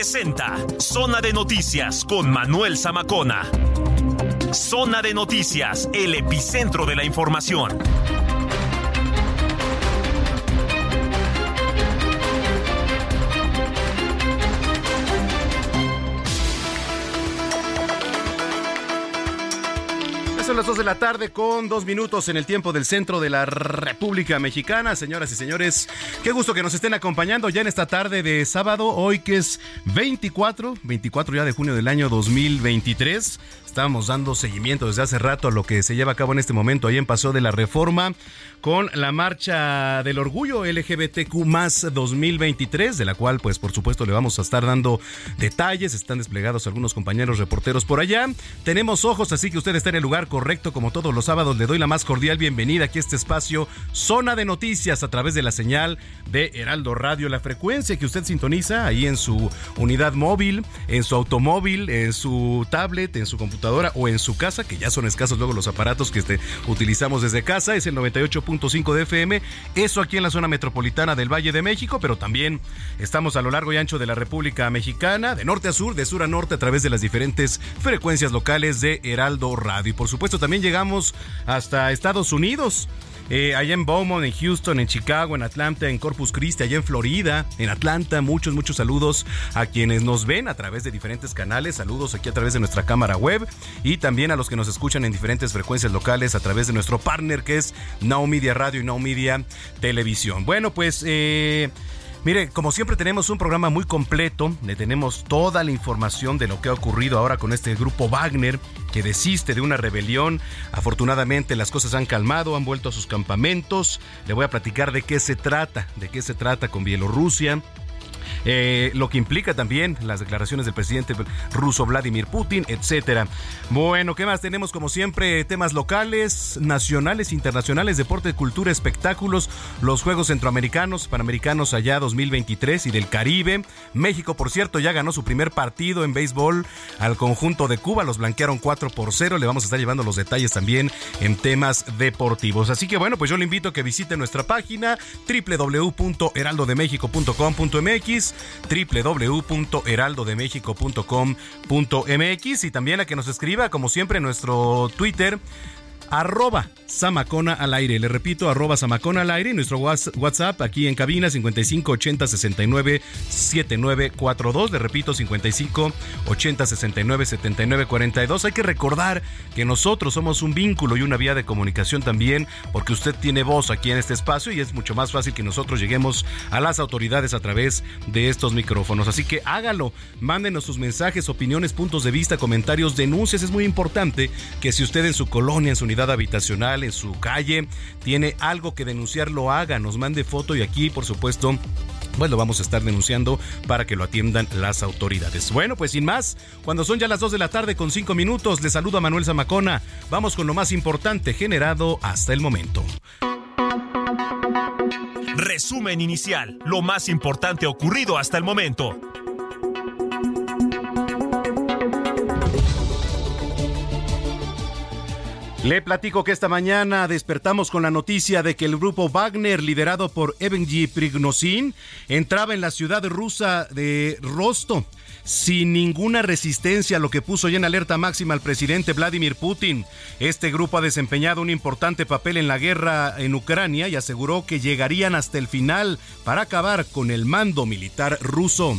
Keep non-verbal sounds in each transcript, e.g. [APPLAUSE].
Presenta Zona de Noticias con Manuel Zamacona. Zona de Noticias, el epicentro de la información. Las 2 de la tarde con dos minutos en el tiempo del centro de la República Mexicana. Señoras y señores, qué gusto que nos estén acompañando ya en esta tarde de sábado, hoy que es 24, 24 ya de junio del año 2023. Estábamos dando seguimiento desde hace rato a lo que se lleva a cabo en este momento ahí en Paso de la Reforma con la marcha del orgullo LGBTQ más 2023, de la cual pues por supuesto le vamos a estar dando detalles, están desplegados algunos compañeros reporteros por allá. Tenemos ojos, así que usted está en el lugar correcto como todos los sábados. Le doy la más cordial bienvenida aquí a este espacio, Zona de Noticias a través de la señal de Heraldo Radio, la frecuencia que usted sintoniza ahí en su unidad móvil, en su automóvil, en su tablet, en su computadora o en su casa, que ya son escasos luego los aparatos que este, utilizamos desde casa, es el 98.5 de FM, eso aquí en la zona metropolitana del Valle de México, pero también estamos a lo largo y ancho de la República Mexicana, de norte a sur, de sur a norte, a través de las diferentes frecuencias locales de Heraldo Radio. Y por supuesto también llegamos hasta Estados Unidos. Eh, allá en Beaumont, en Houston, en Chicago, en Atlanta, en Corpus Christi, allá en Florida, en Atlanta. Muchos, muchos saludos a quienes nos ven a través de diferentes canales. Saludos aquí a través de nuestra cámara web y también a los que nos escuchan en diferentes frecuencias locales a través de nuestro partner que es Now Radio y Now Televisión. Bueno, pues... Eh, Mire, como siempre tenemos un programa muy completo, le tenemos toda la información de lo que ha ocurrido ahora con este grupo Wagner que desiste de una rebelión. Afortunadamente las cosas han calmado, han vuelto a sus campamentos. Le voy a platicar de qué se trata, de qué se trata con Bielorrusia. Eh, lo que implica también las declaraciones del presidente ruso Vladimir Putin, etcétera. Bueno, ¿qué más tenemos? Como siempre, temas locales, nacionales, internacionales, deporte, cultura, espectáculos, los Juegos Centroamericanos, Panamericanos allá 2023 y del Caribe. México, por cierto, ya ganó su primer partido en béisbol al conjunto de Cuba, los blanquearon 4 por 0. Le vamos a estar llevando los detalles también en temas deportivos. Así que bueno, pues yo le invito a que visite nuestra página www.heraldodemexico.com.mx www.heraldodemexico.com.mx y también a que nos escriba, como siempre, en nuestro Twitter arroba Samacona al aire. Le repito, arroba Samacona al aire. Nuestro WhatsApp aquí en cabina 55 80 69 79 42. Le repito, 55 80 69 79 42. Hay que recordar que nosotros somos un vínculo y una vía de comunicación también, porque usted tiene voz aquí en este espacio y es mucho más fácil que nosotros lleguemos a las autoridades a través de estos micrófonos. Así que hágalo. Mándenos sus mensajes, opiniones, puntos de vista, comentarios, denuncias. Es muy importante que si usted en su colonia, en su unidad habitacional, en su calle, tiene algo que denunciar, lo haga, nos mande foto y aquí, por supuesto, pues lo vamos a estar denunciando para que lo atiendan las autoridades. Bueno, pues sin más, cuando son ya las 2 de la tarde con 5 minutos, le saludo a Manuel Zamacona. Vamos con lo más importante generado hasta el momento. Resumen inicial, lo más importante ocurrido hasta el momento. Le platico que esta mañana despertamos con la noticia de que el grupo Wagner, liderado por Evgeny Prigozhin, entraba en la ciudad rusa de Rostov sin ninguna resistencia, lo que puso ya en alerta máxima al presidente Vladimir Putin. Este grupo ha desempeñado un importante papel en la guerra en Ucrania y aseguró que llegarían hasta el final para acabar con el mando militar ruso.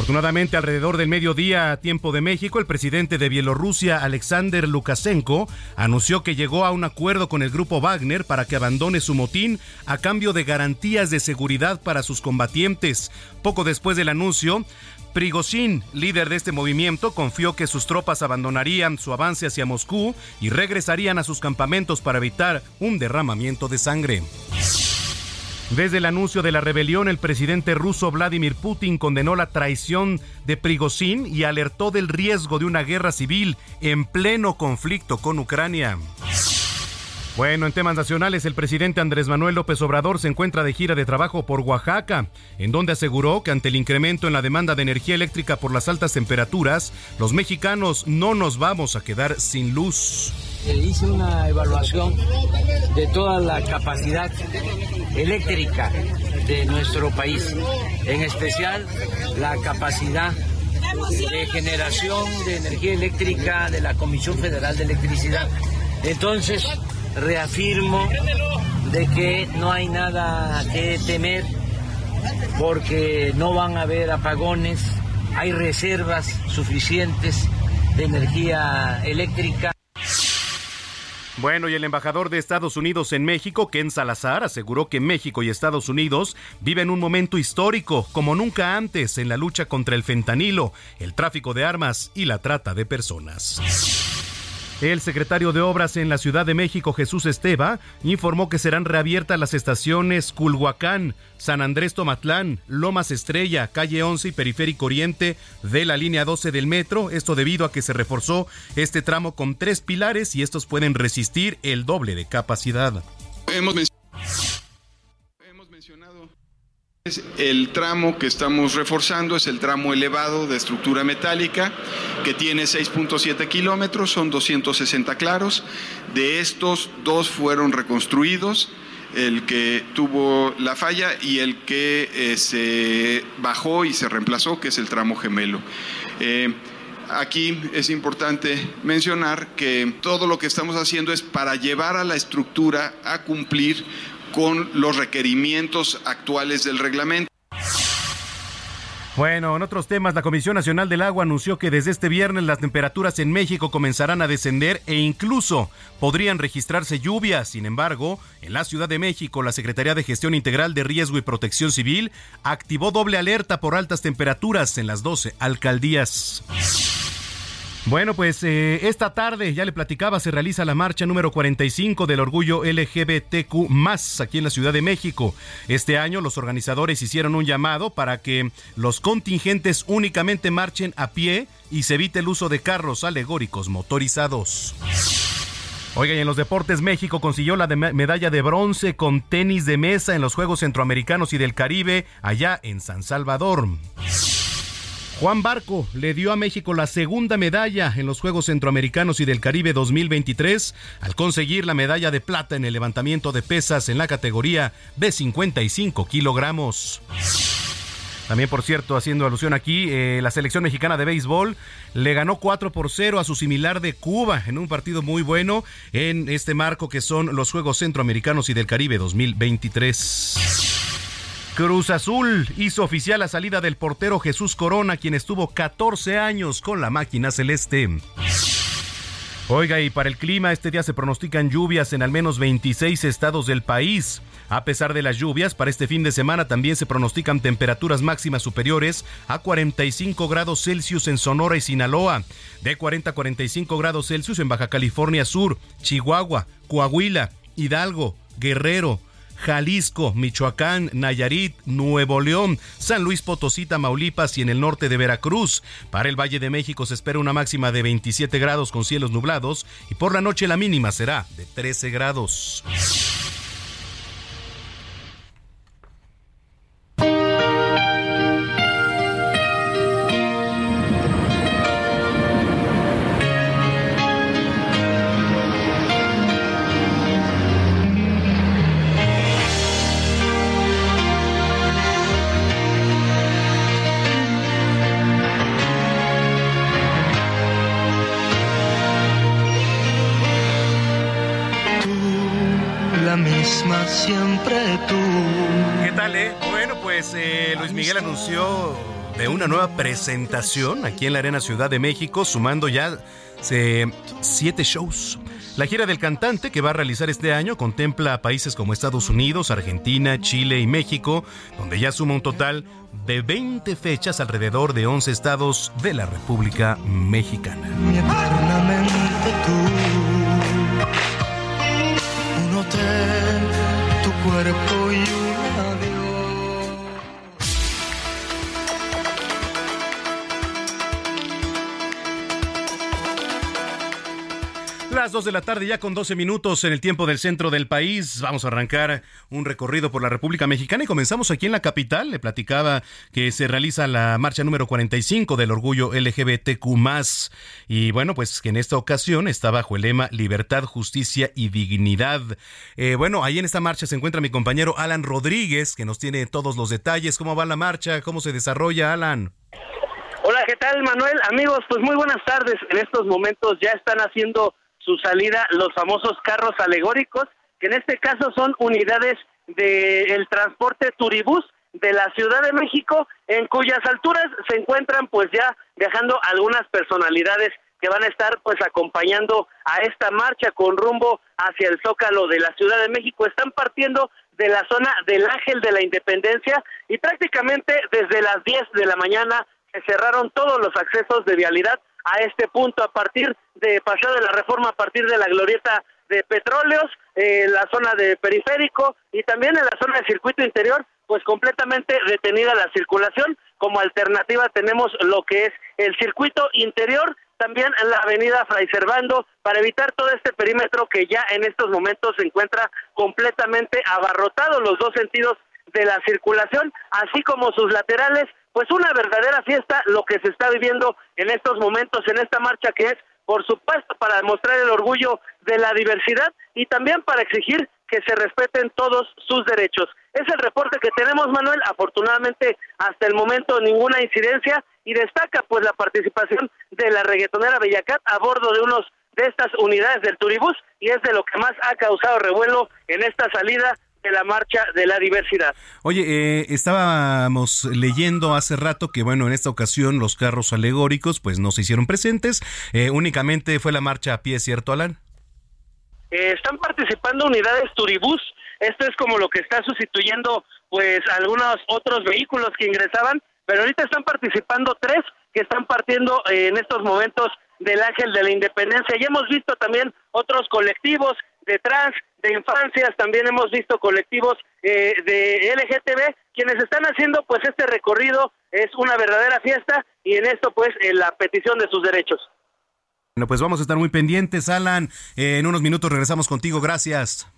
Afortunadamente, alrededor del mediodía, tiempo de México, el presidente de Bielorrusia, Alexander Lukashenko, anunció que llegó a un acuerdo con el grupo Wagner para que abandone su motín a cambio de garantías de seguridad para sus combatientes. Poco después del anuncio, Prigozhin, líder de este movimiento, confió que sus tropas abandonarían su avance hacia Moscú y regresarían a sus campamentos para evitar un derramamiento de sangre. Desde el anuncio de la rebelión, el presidente ruso Vladimir Putin condenó la traición de Prigozhin y alertó del riesgo de una guerra civil en pleno conflicto con Ucrania. Bueno, en temas nacionales, el presidente Andrés Manuel López Obrador se encuentra de gira de trabajo por Oaxaca, en donde aseguró que ante el incremento en la demanda de energía eléctrica por las altas temperaturas, los mexicanos no nos vamos a quedar sin luz. Hice una evaluación de toda la capacidad eléctrica de nuestro país, en especial la capacidad de generación de energía eléctrica de la Comisión Federal de Electricidad. Entonces, reafirmo de que no hay nada que temer porque no van a haber apagones, hay reservas suficientes de energía eléctrica. Bueno, y el embajador de Estados Unidos en México, Ken Salazar, aseguró que México y Estados Unidos viven un momento histórico, como nunca antes, en la lucha contra el fentanilo, el tráfico de armas y la trata de personas. El secretario de Obras en la Ciudad de México, Jesús Esteva, informó que serán reabiertas las estaciones Culhuacán, San Andrés Tomatlán, Lomas Estrella, Calle 11 y Periférico Oriente de la línea 12 del metro. Esto debido a que se reforzó este tramo con tres pilares y estos pueden resistir el doble de capacidad. Hemos El tramo que estamos reforzando es el tramo elevado de estructura metálica que tiene 6.7 kilómetros, son 260 claros. De estos, dos fueron reconstruidos, el que tuvo la falla y el que eh, se bajó y se reemplazó, que es el tramo gemelo. Eh, aquí es importante mencionar que todo lo que estamos haciendo es para llevar a la estructura a cumplir con los requerimientos actuales del reglamento. Bueno, en otros temas, la Comisión Nacional del Agua anunció que desde este viernes las temperaturas en México comenzarán a descender e incluso podrían registrarse lluvias. Sin embargo, en la Ciudad de México, la Secretaría de Gestión Integral de Riesgo y Protección Civil activó doble alerta por altas temperaturas en las 12 alcaldías. Bueno, pues eh, esta tarde, ya le platicaba, se realiza la marcha número 45 del orgullo LGBTQ aquí en la Ciudad de México. Este año los organizadores hicieron un llamado para que los contingentes únicamente marchen a pie y se evite el uso de carros alegóricos motorizados. Oiga, y en los deportes México consiguió la medalla de bronce con tenis de mesa en los Juegos Centroamericanos y del Caribe allá en San Salvador. Juan Barco le dio a México la segunda medalla en los Juegos Centroamericanos y del Caribe 2023 al conseguir la medalla de plata en el levantamiento de pesas en la categoría de 55 kilogramos. También, por cierto, haciendo alusión aquí, eh, la selección mexicana de béisbol le ganó 4 por 0 a su similar de Cuba en un partido muy bueno en este marco que son los Juegos Centroamericanos y del Caribe 2023. Cruz Azul hizo oficial la salida del portero Jesús Corona, quien estuvo 14 años con la máquina celeste. Oiga, y para el clima, este día se pronostican lluvias en al menos 26 estados del país. A pesar de las lluvias, para este fin de semana también se pronostican temperaturas máximas superiores a 45 grados Celsius en Sonora y Sinaloa, de 40 a 45 grados Celsius en Baja California Sur, Chihuahua, Coahuila, Hidalgo, Guerrero, Jalisco, Michoacán, Nayarit, Nuevo León, San Luis Potosí, Tamaulipas y en el norte de Veracruz. Para el Valle de México se espera una máxima de 27 grados con cielos nublados y por la noche la mínima será de 13 grados. Siempre tú. ¿Qué tal, eh? Bueno, pues eh, Luis Miguel anunció de una nueva presentación aquí en la Arena Ciudad de México, sumando ya siete shows. La gira del cantante que va a realizar este año contempla países como Estados Unidos, Argentina, Chile y México, donde ya suma un total de 20 fechas alrededor de 11 estados de la República Mexicana. Las 2 de la tarde, ya con 12 minutos en el tiempo del centro del país. Vamos a arrancar un recorrido por la República Mexicana y comenzamos aquí en la capital. Le platicaba que se realiza la marcha número 45 del orgullo LGBTQ. Y bueno, pues que en esta ocasión está bajo el lema Libertad, Justicia y Dignidad. Eh, bueno, ahí en esta marcha se encuentra mi compañero Alan Rodríguez, que nos tiene todos los detalles. ¿Cómo va la marcha? ¿Cómo se desarrolla, Alan? Hola, ¿qué tal, Manuel? Amigos, pues muy buenas tardes. En estos momentos ya están haciendo su salida los famosos carros alegóricos, que en este caso son unidades del transporte turibús de la Ciudad de México, en cuyas alturas se encuentran pues ya viajando algunas personalidades que van a estar pues acompañando a esta marcha con rumbo hacia el Zócalo de la Ciudad de México. Están partiendo de la zona del Ángel de la Independencia y prácticamente desde las 10 de la mañana se cerraron todos los accesos de vialidad a este punto a partir de pasar de la reforma a partir de la glorieta de petróleos, eh, la zona de periférico y también en la zona de circuito interior, pues completamente detenida la circulación. Como alternativa tenemos lo que es el circuito interior, también en la avenida Fray Servando, para evitar todo este perímetro que ya en estos momentos se encuentra completamente abarrotado los dos sentidos de la circulación, así como sus laterales pues una verdadera fiesta lo que se está viviendo en estos momentos en esta marcha que es por supuesto para demostrar el orgullo de la diversidad y también para exigir que se respeten todos sus derechos. Es el reporte que tenemos, Manuel. Afortunadamente, hasta el momento ninguna incidencia y destaca pues la participación de la reggaetonera Bellacat a bordo de unos de estas unidades del Turibús y es de lo que más ha causado revuelo en esta salida de la marcha de la diversidad. Oye, eh, estábamos leyendo hace rato que, bueno, en esta ocasión los carros alegóricos pues no se hicieron presentes, eh, únicamente fue la marcha a pie, ¿cierto, Alan? Eh, están participando unidades Turibús, esto es como lo que está sustituyendo pues algunos otros vehículos que ingresaban, pero ahorita están participando tres que están partiendo en estos momentos del Ángel de la Independencia. Y hemos visto también otros colectivos de trans, de infancias, también hemos visto colectivos eh, de LGTB, quienes están haciendo pues este recorrido, es una verdadera fiesta y en esto pues la petición de sus derechos. Bueno, pues vamos a estar muy pendientes, Alan. Eh, en unos minutos regresamos contigo, gracias.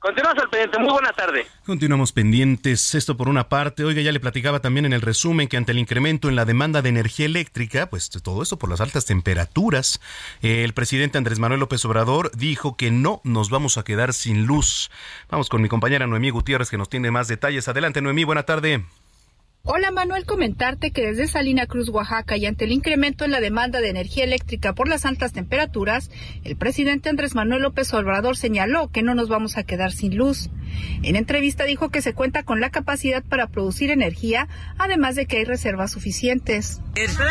Continuamos al pendiente. Muy buena tarde. Continuamos pendientes. Esto por una parte. Oiga, ya le platicaba también en el resumen que ante el incremento en la demanda de energía eléctrica, pues todo esto por las altas temperaturas, el presidente Andrés Manuel López Obrador dijo que no nos vamos a quedar sin luz. Vamos con mi compañera Noemí Gutiérrez que nos tiene más detalles. Adelante, Noemí. Buena tarde. Hola Manuel, comentarte que desde Salina Cruz, Oaxaca, y ante el incremento en la demanda de energía eléctrica por las altas temperaturas, el presidente Andrés Manuel López Obrador señaló que no nos vamos a quedar sin luz. En entrevista dijo que se cuenta con la capacidad para producir energía, además de que hay reservas suficientes.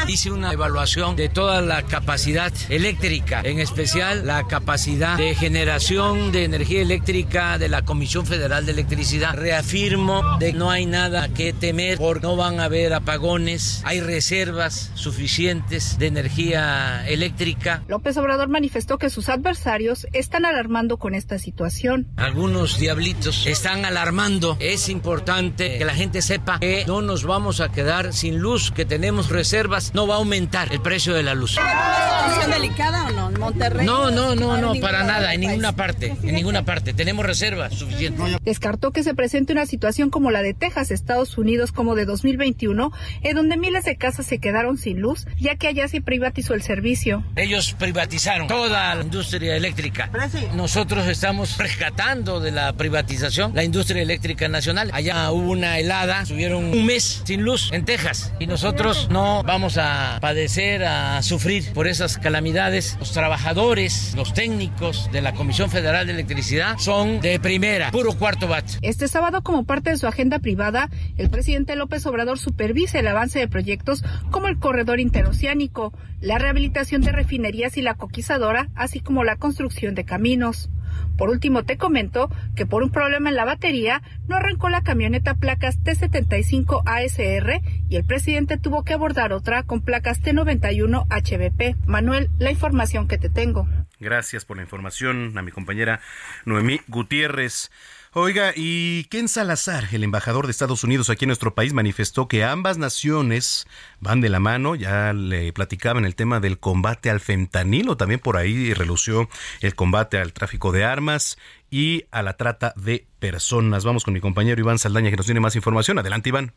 Hice una evaluación de toda la capacidad eléctrica, en especial la capacidad de generación de energía eléctrica de la Comisión Federal de Electricidad. Reafirmo de que no hay nada que temer por no van a haber apagones, hay reservas suficientes de energía eléctrica. López Obrador manifestó que sus adversarios están alarmando con esta situación. Algunos diablitos están alarmando. Es importante que la gente sepa que no nos vamos a quedar sin luz, que tenemos reservas, no va a aumentar el precio de la luz. ¿Es una situación delicada o no? ¿Monterrey? No, no, no, no, para nada, en ninguna parte, en ninguna parte. Tenemos reservas suficientes. Descartó que se presente una situación como la de Texas, Estados Unidos, como de 2021, en donde miles de casas se quedaron sin luz, ya que allá se privatizó el servicio. Ellos privatizaron toda la industria eléctrica. Nosotros estamos rescatando de la privatización la industria eléctrica nacional. Allá hubo una helada, estuvieron un mes sin luz en Texas y nosotros no vamos a padecer, a sufrir por esas calamidades. Los trabajadores, los técnicos de la Comisión Federal de Electricidad son de primera, puro cuarto bat. Este sábado, como parte de su agenda privada, el presidente López Obrador supervisa el avance de proyectos como el corredor interoceánico, la rehabilitación de refinerías y la coquizadora, así como la construcción de caminos. Por último, te comento que por un problema en la batería no arrancó la camioneta placas T75 ASR y el presidente tuvo que abordar otra con placas T91 HBP. Manuel, la información que te tengo. Gracias por la información a mi compañera Noemí Gutiérrez. Oiga, y Ken Salazar, el embajador de Estados Unidos aquí en nuestro país, manifestó que ambas naciones van de la mano. Ya le platicaban el tema del combate al fentanilo, también por ahí relució el combate al tráfico de armas y a la trata de personas. Vamos con mi compañero Iván Saldaña que nos tiene más información. Adelante, Iván.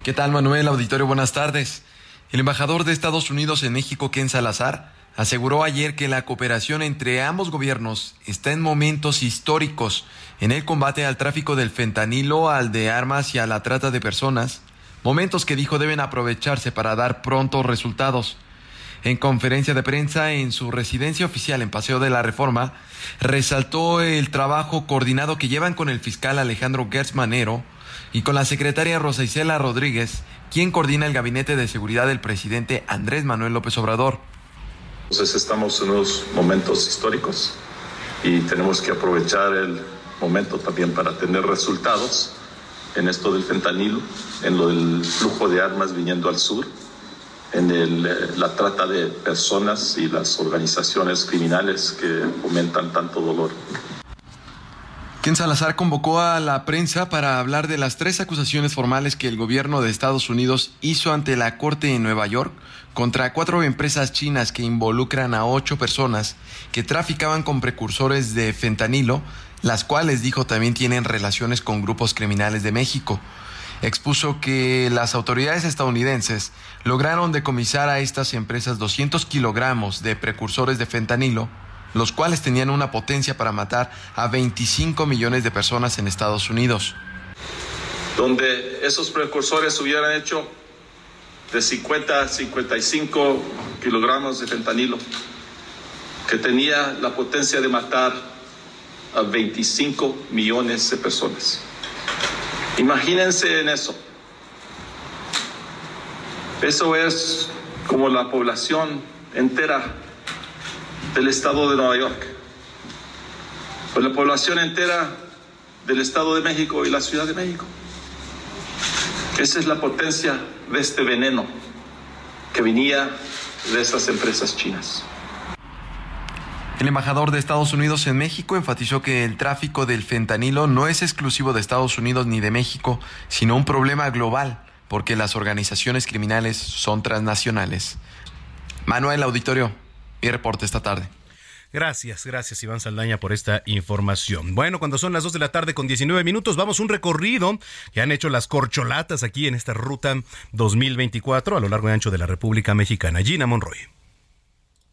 ¿Qué tal, Manuel? Auditorio, buenas tardes. El embajador de Estados Unidos en México, Ken Salazar, aseguró ayer que la cooperación entre ambos gobiernos está en momentos históricos en el combate al tráfico del fentanilo, al de armas y a la trata de personas, momentos que dijo deben aprovecharse para dar prontos resultados. En conferencia de prensa en su residencia oficial en Paseo de la Reforma, resaltó el trabajo coordinado que llevan con el fiscal Alejandro Gertz Manero y con la secretaria Rosa Isela Rodríguez, quien coordina el gabinete de seguridad del presidente Andrés Manuel López Obrador. Entonces estamos en unos momentos históricos y tenemos que aprovechar el momento también para tener resultados en esto del fentanilo, en lo del flujo de armas viniendo al sur, en el, eh, la trata de personas y las organizaciones criminales que fomentan tanto dolor. Ken Salazar convocó a la prensa para hablar de las tres acusaciones formales que el gobierno de Estados Unidos hizo ante la Corte en Nueva York contra cuatro empresas chinas que involucran a ocho personas que traficaban con precursores de fentanilo, las cuales dijo también tienen relaciones con grupos criminales de México. Expuso que las autoridades estadounidenses lograron decomisar a estas empresas 200 kilogramos de precursores de fentanilo, los cuales tenían una potencia para matar a 25 millones de personas en Estados Unidos. Donde esos precursores hubieran hecho de 50 a 55 kilogramos de fentanilo, que tenía la potencia de matar a 25 millones de personas. Imagínense en eso. Eso es como la población entera del estado de Nueva York, o la población entera del estado de México y la Ciudad de México. Esa es la potencia de este veneno que venía de esas empresas chinas. El embajador de Estados Unidos en México enfatizó que el tráfico del fentanilo no es exclusivo de Estados Unidos ni de México, sino un problema global, porque las organizaciones criminales son transnacionales. Manuel Auditorio, mi reporte esta tarde. Gracias, gracias Iván Saldaña por esta información. Bueno, cuando son las 2 de la tarde con 19 minutos, vamos un recorrido que han hecho las corcholatas aquí en esta ruta 2024 a lo largo y ancho de la República Mexicana. Gina Monroy.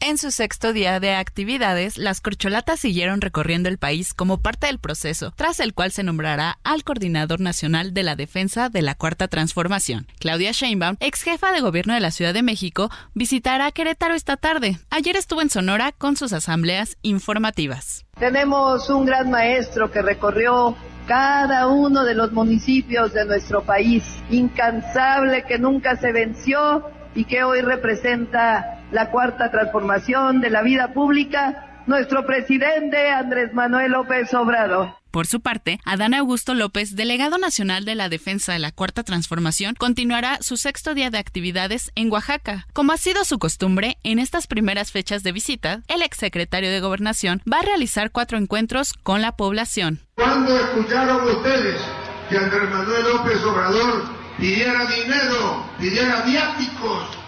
En su sexto día de actividades, las corcholatas siguieron recorriendo el país como parte del proceso, tras el cual se nombrará al Coordinador Nacional de la Defensa de la Cuarta Transformación. Claudia Sheinbaum, ex jefa de gobierno de la Ciudad de México, visitará Querétaro esta tarde. Ayer estuvo en Sonora con sus asambleas informativas. Tenemos un gran maestro que recorrió cada uno de los municipios de nuestro país, incansable que nunca se venció y que hoy representa la cuarta transformación de la vida pública, nuestro presidente Andrés Manuel López Obrador. Por su parte, Adán Augusto López, delegado nacional de la defensa de la Cuarta Transformación, continuará su sexto día de actividades en Oaxaca. Como ha sido su costumbre, en estas primeras fechas de visita, el exsecretario de Gobernación va a realizar cuatro encuentros con la población. ¿Cuándo escucharon ustedes que Andrés Manuel López Obrador pidiera dinero, pidiera viáticos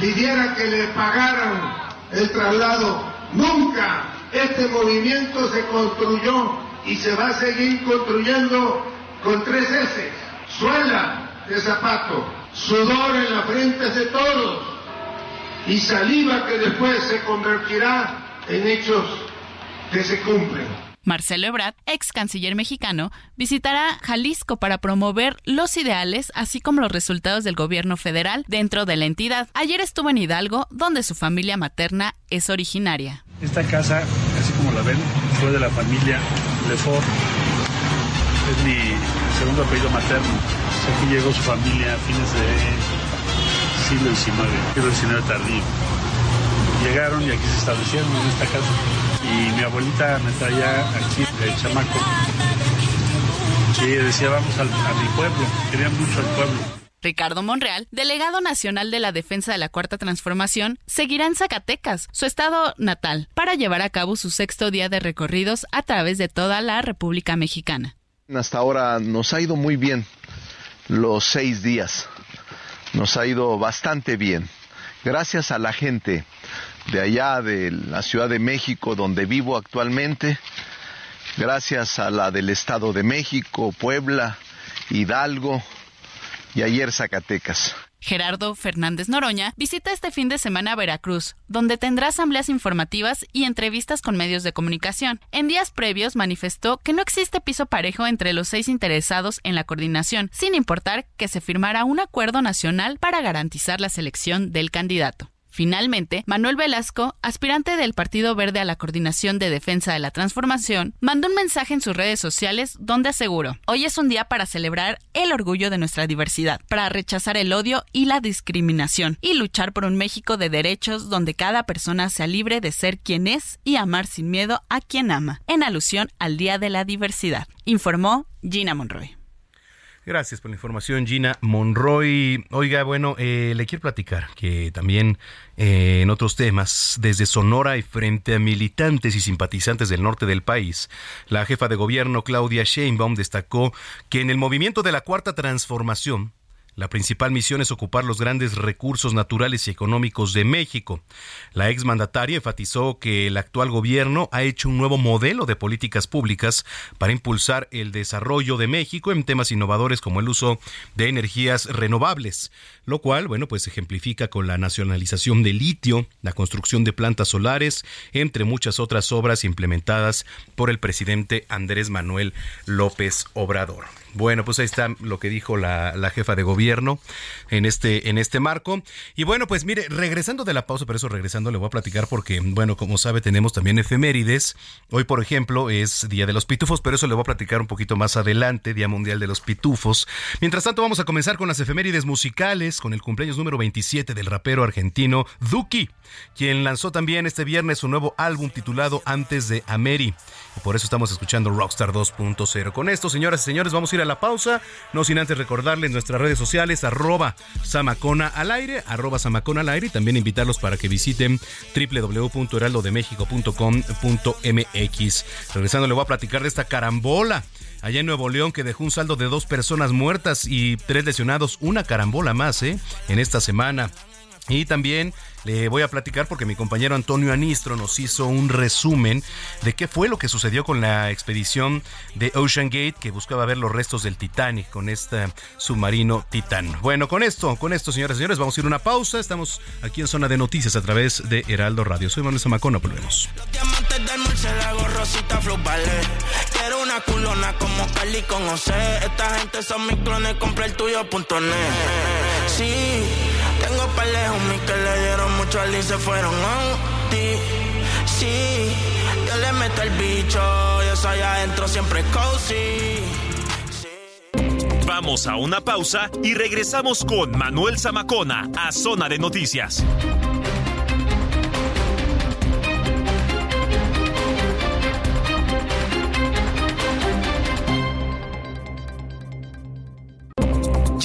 pidiera que le pagaran el traslado. Nunca este movimiento se construyó y se va a seguir construyendo con tres S. Suela de zapato, sudor en la frente de todos y saliva que después se convertirá en hechos que se cumplen. Marcelo Ebrard, ex canciller mexicano, visitará Jalisco para promover los ideales así como los resultados del gobierno federal dentro de la entidad. Ayer estuvo en Hidalgo, donde su familia materna es originaria. Esta casa, así como la ven, fue de la familia Lefort. Es mi segundo apellido materno. Aquí llegó su familia a fines de siglo XIX, siglo XIX tardío. Llegaron y aquí se establecieron en esta casa. Y mi abuelita me traía aquí de chamaco. Y decía, vamos al, a mi pueblo. Quería mucho al pueblo. Ricardo Monreal, delegado nacional de la defensa de la Cuarta Transformación, seguirá en Zacatecas, su estado natal, para llevar a cabo su sexto día de recorridos a través de toda la República Mexicana. Hasta ahora nos ha ido muy bien los seis días. Nos ha ido bastante bien. Gracias a la gente de allá de la Ciudad de México, donde vivo actualmente, gracias a la del Estado de México, Puebla, Hidalgo, y ayer Zacatecas. Gerardo Fernández Noroña visita este fin de semana Veracruz, donde tendrá asambleas informativas y entrevistas con medios de comunicación. En días previos manifestó que no existe piso parejo entre los seis interesados en la coordinación, sin importar que se firmara un acuerdo nacional para garantizar la selección del candidato. Finalmente, Manuel Velasco, aspirante del Partido Verde a la Coordinación de Defensa de la Transformación, mandó un mensaje en sus redes sociales donde aseguró, hoy es un día para celebrar el orgullo de nuestra diversidad, para rechazar el odio y la discriminación y luchar por un México de derechos donde cada persona sea libre de ser quien es y amar sin miedo a quien ama, en alusión al Día de la Diversidad, informó Gina Monroy. Gracias por la información, Gina Monroy. Oiga, bueno, eh, le quiero platicar que también eh, en otros temas, desde Sonora y frente a militantes y simpatizantes del norte del país, la jefa de gobierno Claudia Sheinbaum destacó que en el movimiento de la Cuarta Transformación, la principal misión es ocupar los grandes recursos naturales y económicos de México. La exmandataria enfatizó que el actual gobierno ha hecho un nuevo modelo de políticas públicas para impulsar el desarrollo de México en temas innovadores como el uso de energías renovables, lo cual, bueno, pues ejemplifica con la nacionalización de litio, la construcción de plantas solares, entre muchas otras obras implementadas por el presidente Andrés Manuel López Obrador. Bueno, pues ahí está lo que dijo la, jefa de gobierno en este, en este marco. Y bueno, pues mire, regresando de la pausa, pero eso regresando le voy a platicar porque, bueno, como sabe, tenemos también efemérides. Hoy, por ejemplo, es Día de los Pitufos, pero eso le voy a platicar un poquito más adelante, Día Mundial de los Pitufos. Mientras tanto, vamos a comenzar con las efemérides musicales, con el cumpleaños número 27 del rapero argentino Duki, quien lanzó también este viernes su nuevo álbum titulado Antes de Ameri. Por eso estamos escuchando Rockstar 2.0. Con esto, señoras y señores, vamos a ir a la pausa, no sin antes recordarles nuestras redes sociales, arroba Samacona al aire, arroba Samacona al aire, y también invitarlos para que visiten www.heraldodemexico.com.mx. Regresando, le voy a platicar de esta carambola allá en Nuevo León que dejó un saldo de dos personas muertas y tres lesionados, una carambola más, ¿eh? En esta semana. Y también le voy a platicar porque mi compañero Antonio Anistro nos hizo un resumen de qué fue lo que sucedió con la expedición de Ocean Gate que buscaba ver los restos del Titanic con este submarino Titán. Bueno, con esto, con esto, señoras y señores, vamos a ir a una pausa. Estamos aquí en Zona de Noticias a través de Heraldo Radio. Soy Manuel Zamacona, volvemos. Quiero una culona como Cali Esta gente son clones, el. Sí, tengo mi que le dieron mucho al se fueron a ti. Sí, yo le meto el bicho, yo soy adentro siempre cozy. Vamos a una pausa y regresamos con Manuel Zamacona a Zona de Noticias.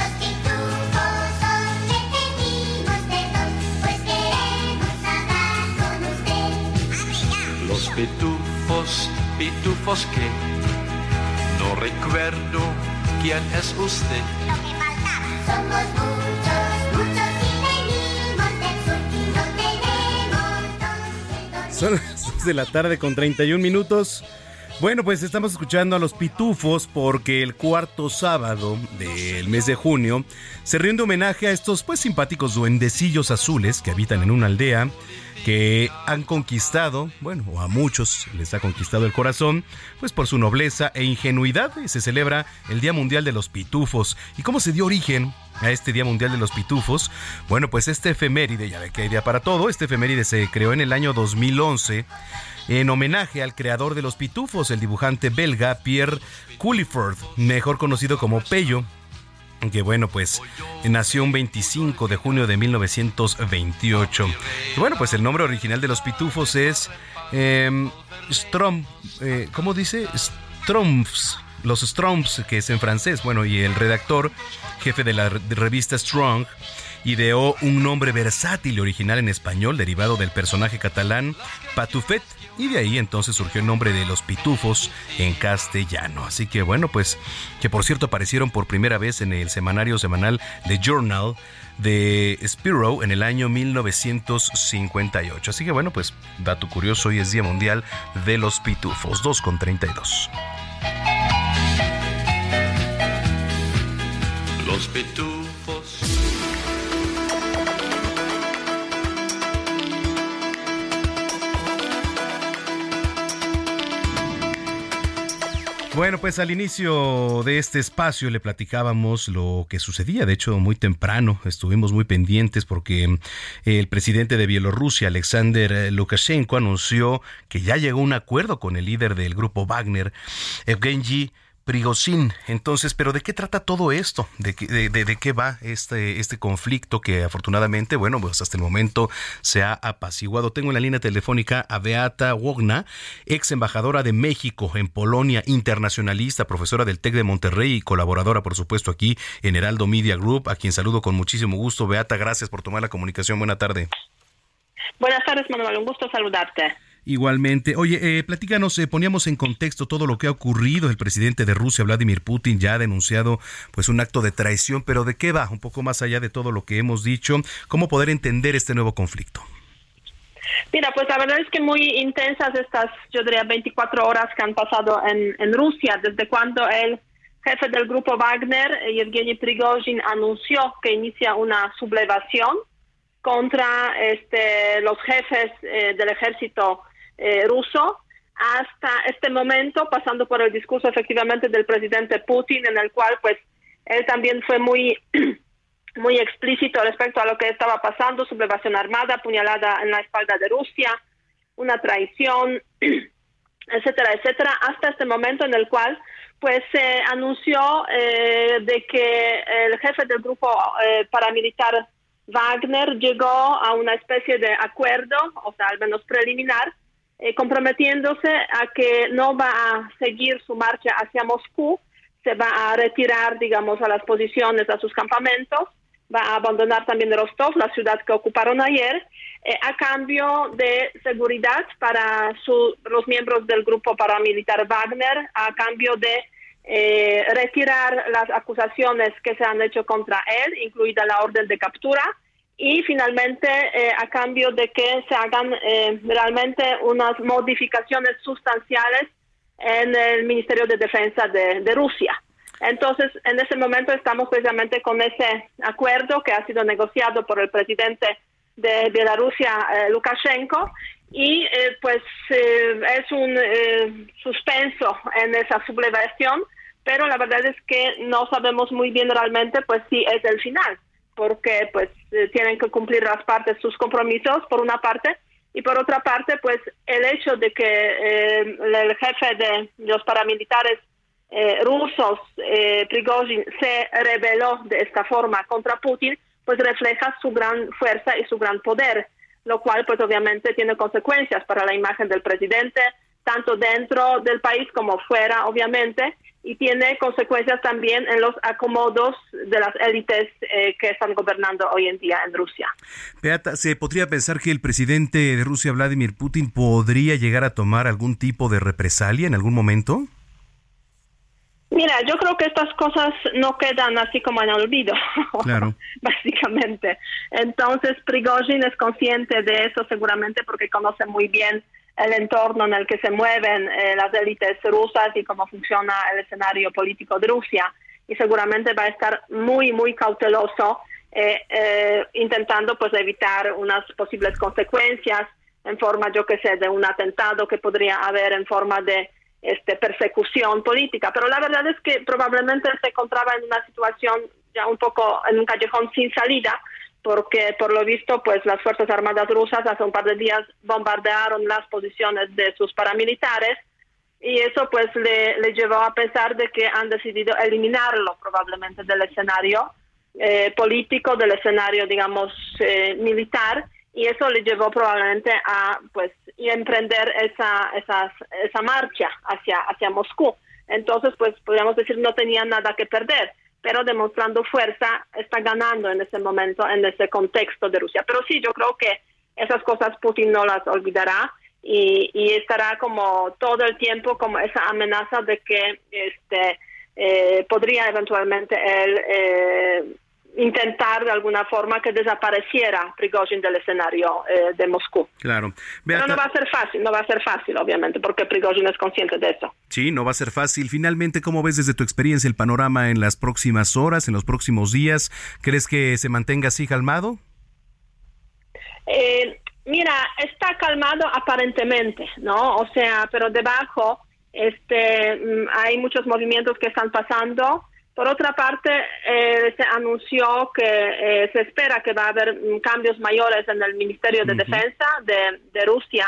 Los pitufos son detenidos de dos, pues queremos hablar con usted. Los pitufos, pitufos que no recuerdo quién es usted. Lo que faltaba somos muchos, muchos y venimos del sur y no tenemos Son las 2 de la tarde con 31 minutos. Bueno, pues estamos escuchando a los pitufos porque el cuarto sábado del mes de junio se rinde homenaje a estos pues simpáticos duendecillos azules que habitan en una aldea que han conquistado, bueno, o a muchos les ha conquistado el corazón, pues por su nobleza e ingenuidad se celebra el Día Mundial de los Pitufos. ¿Y cómo se dio origen a este Día Mundial de los Pitufos? Bueno, pues este efeméride, ya ve que hay día para todo, este efeméride se creó en el año 2011 en homenaje al creador de los pitufos, el dibujante belga Pierre Culliford, mejor conocido como Pello, que bueno, pues nació un 25 de junio de 1928. Y bueno, pues el nombre original de los pitufos es eh, Strom, eh, ¿cómo dice? Stromps, los Stromps, que es en francés. Bueno, y el redactor, jefe de la revista Strong, ideó un nombre versátil y original en español derivado del personaje catalán Patufet y de ahí entonces surgió el nombre de los pitufos en castellano. Así que bueno, pues que por cierto aparecieron por primera vez en el semanario semanal The Journal de Spiro en el año 1958. Así que bueno, pues dato curioso, hoy es Día Mundial de los Pitufos, 2 con 32. Los pitufos. Bueno, pues al inicio de este espacio le platicábamos lo que sucedía, de hecho muy temprano. Estuvimos muy pendientes porque el presidente de Bielorrusia, Alexander Lukashenko, anunció que ya llegó a un acuerdo con el líder del grupo Wagner, Evgeny Prigozhin. Entonces, ¿pero de qué trata todo esto? ¿De de, de qué va este, este conflicto que afortunadamente, bueno, pues hasta el momento se ha apaciguado? Tengo en la línea telefónica a Beata Wogna, ex embajadora de México en Polonia, internacionalista, profesora del TEC de Monterrey y colaboradora, por supuesto, aquí en Heraldo Media Group, a quien saludo con muchísimo gusto. Beata, gracias por tomar la comunicación. Buena tarde. Buenas tardes, Manuel. Un gusto saludarte. Igualmente. Oye, eh, platícanos, eh, poníamos en contexto todo lo que ha ocurrido. El presidente de Rusia, Vladimir Putin, ya ha denunciado pues un acto de traición, pero ¿de qué va? Un poco más allá de todo lo que hemos dicho. ¿Cómo poder entender este nuevo conflicto? Mira, pues la verdad es que muy intensas estas, yo diría, 24 horas que han pasado en, Rusia, desde cuando el jefe del grupo Wagner, Yevgeny Prigozhin, anunció que inicia una sublevación contra este, los jefes eh, del ejército eh, ruso hasta este momento, pasando por el discurso efectivamente del presidente Putin, en el cual pues él también fue muy [CLEARS THROAT] muy explícito respecto a lo que estaba pasando, sublevación armada, puñalada en la espalda de Rusia, una traición, [CLEARS THROAT] etcétera, etcétera, hasta este momento en el cual pues se anunció eh, de que el jefe del grupo eh, paramilitar Wagner llegó a una especie de acuerdo, o sea, al menos preliminar, eh, comprometiéndose a que no va a seguir su marcha hacia Moscú, se va a retirar, digamos, a las posiciones, a sus campamentos, va a abandonar también Rostov, la ciudad que ocuparon ayer, eh, a cambio de seguridad para su, los miembros del grupo paramilitar Wagner, a cambio de eh, retirar las acusaciones que se han hecho contra él, incluida la orden de captura, y finalmente eh, a cambio de que se hagan eh, realmente unas modificaciones sustanciales en el Ministerio de Defensa de, Rusia. Entonces, en ese momento estamos precisamente con ese acuerdo que ha sido negociado por el presidente de Bielorrusia, eh, Lukashenko, y pues es un suspenso en esa sublevación, pero la verdad es que no sabemos muy bien realmente pues si es el final porque pues eh, tienen que cumplir las partes sus compromisos por una parte y por otra parte pues el hecho de que eh, el jefe de los paramilitares eh, rusos eh, Prigozhin se rebeló de esta forma contra Putin pues refleja su gran fuerza y su gran poder lo cual pues obviamente tiene consecuencias para la imagen del presidente, tanto dentro del país como fuera, obviamente, y tiene consecuencias también en los acomodos de las élites eh, que están gobernando hoy en día en Rusia. Beata, ¿se podría pensar que el presidente de Rusia, Vladimir Putin, podría llegar a tomar algún tipo de represalia en algún momento? Mira, yo creo que estas cosas no quedan así como en olvido, [LAUGHS] Claro. básicamente. Entonces, Prigozhin es consciente de eso seguramente porque conoce muy bien el entorno en el que se mueven eh, las élites rusas y cómo funciona el escenario político de Rusia. Y seguramente va a estar muy, muy cauteloso eh, eh, intentando pues evitar unas posibles consecuencias en forma, yo que sé, de un atentado que podría haber en forma de este, persecución política. Pero la verdad es que probablemente se encontraba en una situación ya un poco en un callejón sin salida, porque por lo visto pues las Fuerzas Armadas rusas hace un par de días bombardearon las posiciones de sus paramilitares y eso pues le, le llevó a pensar de que han decidido eliminarlo probablemente del escenario eh, político, del escenario digamos eh, militar y eso le llevó probablemente a pues emprender esa, esa, esa marcha hacia, hacia Moscú. Entonces pues podríamos decir no tenía nada que perder pero demostrando fuerza está ganando en ese momento, en ese contexto de Rusia. Pero sí, yo creo que esas cosas Putin no las olvidará y, estará como todo el tiempo como esa amenaza de que este eh, podría eventualmente él eh, intentar de alguna forma que desapareciera Prigozhin del escenario eh, de Moscú. Claro. Pero Beata- no va a ser fácil, no va a ser fácil, obviamente, porque Prigozhin es consciente de eso. Sí, no va a ser fácil. Finalmente, ¿cómo ves desde tu experiencia el panorama en las próximas horas, en los próximos días? ¿Crees que se mantenga así calmado? Eh, mira, está calmado aparentemente, ¿no? O sea, pero debajo este, mm, hay muchos movimientos que están pasando. Por otra parte, eh, se anunció que eh, se espera que va a haber mm, cambios mayores en el Ministerio de Defensa de, de Rusia.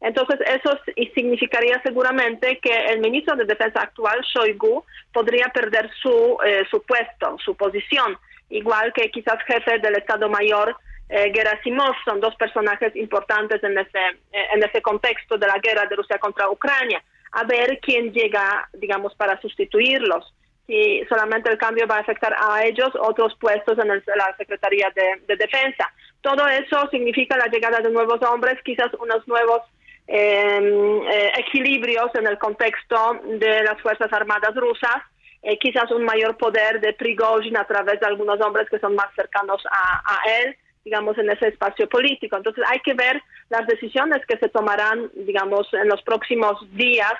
Entonces, eso significaría seguramente que el ministro de Defensa actual, Shoigu, podría perder su, eh, su puesto, su posición, igual que quizás jefe del Estado Mayor, eh, Gerasimov, son dos personajes importantes en ese, eh, en ese contexto de la guerra de Rusia contra Ucrania. A ver quién llega, digamos, para sustituirlos. Si solamente el cambio va a afectar a ellos, otros puestos en el- la Secretaría de, de Defensa. Todo eso significa la llegada de nuevos hombres, quizás unos nuevos eh, eh, equilibrios en el contexto de las Fuerzas Armadas rusas, eh, quizás un mayor poder de Prigozhin a través de algunos hombres que son más cercanos a él, digamos, en ese espacio político. Entonces hay que ver las decisiones que se tomarán, digamos, en los próximos días,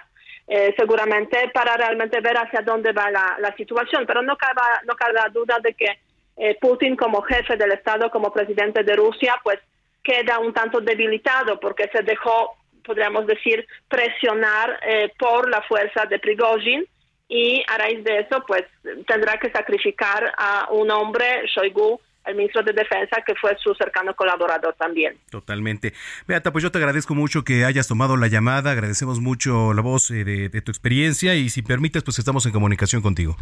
eh, seguramente para realmente ver hacia dónde va la, situación. Pero no cabe, no duda de que eh, Putin como jefe del Estado, como presidente de Rusia, pues queda un tanto debilitado porque se dejó, podríamos decir, presionar eh, por la fuerza de Prigozhin y a raíz de eso, pues tendrá que sacrificar a un hombre, Shoigu, el ministro de Defensa, que fue su cercano colaborador también. Totalmente. Beata, pues yo te agradezco mucho que hayas tomado la llamada, agradecemos mucho la voz eh, de, de tu experiencia y si permites, pues estamos en comunicación contigo.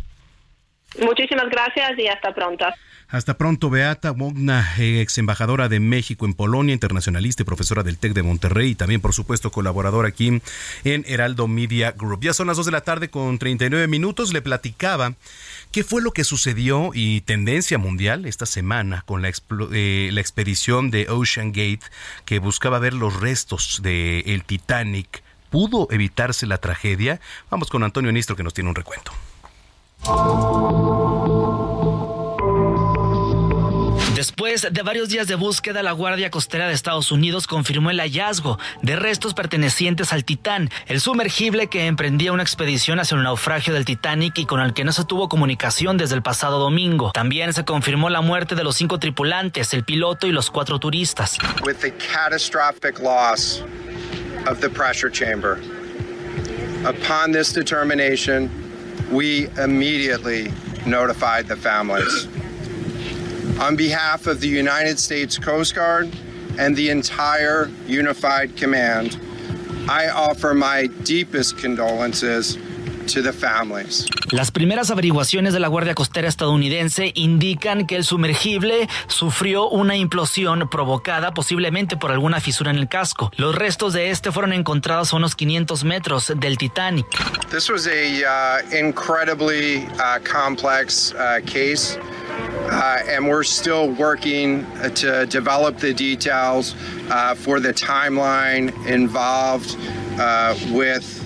Muchísimas gracias y hasta pronto. Hasta pronto, Beata Wogna, ex embajadora de México en Polonia, internacionalista y profesora del TEC de Monterrey y también, por supuesto, colaboradora aquí en Heraldo Media Group. Ya son las 2 de la tarde con 39 minutos. Le platicaba qué fue lo que sucedió y tendencia mundial esta semana con la, eh, la expedición de Ocean Gate que buscaba ver los restos del el Titanic. ¿Pudo evitarse la tragedia? Vamos con Antonio Nistro que nos tiene un recuento. Después de varios días de búsqueda, la Guardia Costera de Estados Unidos confirmó el hallazgo de restos pertenecientes al Titán, el sumergible que emprendía una expedición hacia el naufragio del Titanic y con el que no se tuvo comunicación desde el pasado domingo. También se confirmó la muerte de los cinco tripulantes, el piloto y los cuatro turistas. with the catastrophic loss of the pressure chamber. Upon this determination, we immediately notified the families. On behalf of the United States Coast Guard and the entire Unified Command, I offer my deepest condolences. Las primeras averiguaciones de la Guardia Costera estadounidense indican que el sumergible sufrió una implosión provocada posiblemente por alguna fisura en el casco. Los restos de este fueron encontrados a unos 500 metros del Titanic. This was a uh, incredibly uh, complex uh, case. Uh, and we're still working uh, to develop the details uh, for the timeline involved uh, with.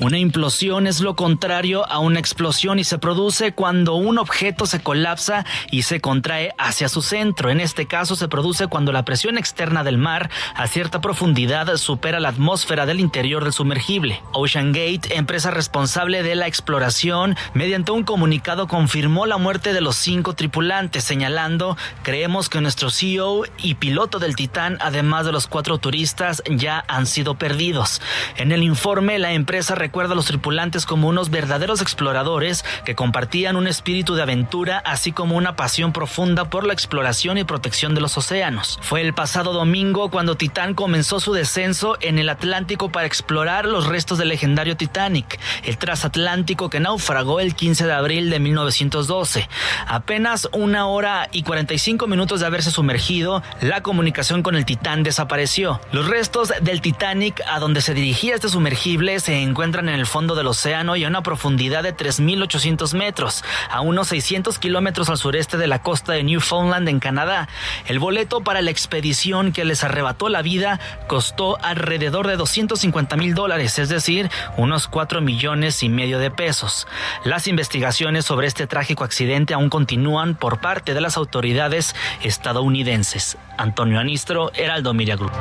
Una implosión es lo contrario a una explosión y se produce cuando un objeto se colapsa y se contrae hacia su centro. En este caso se produce cuando la presión externa del mar a cierta profundidad supera la atmósfera del interior del sumergible. Ocean Gate, empresa responsable de la exploración, mediante un comunicado confirmó la muerte de los cinco tripulantes, señalando, creemos que nuestro CEO y piloto del Titán, además de los cuatro turistas, ya han sido perdidos. En el informe, la empresa recuerda a los tripulantes como unos verdaderos exploradores que compartían un espíritu de aventura, así como una pasión profunda por la exploración y protección de los océanos. Fue el pasado domingo cuando Titán comenzó su descenso en el Atlántico para explorar los restos del legendario Titanic, el transatlántico que naufragó el 15 de abril de 1912. Apenas una hora y 45 minutos de haberse sumergido, la comunicación con el Titán desapareció. Los restos del Titanic a donde se dirigía este sumergible se encuentran en el fondo del océano y a una profundidad de 3.800 metros, a unos 600 kilómetros al sureste de la costa de Newfoundland en Canadá. El boleto para la expedición que les arrebató la vida costó alrededor de 250 mil dólares, es decir, unos 4 millones y medio de pesos. Las investigaciones sobre este trágico accidente aún continúan por parte de las autoridades estadounidenses. Antonio Anistro, Heraldo Media Group.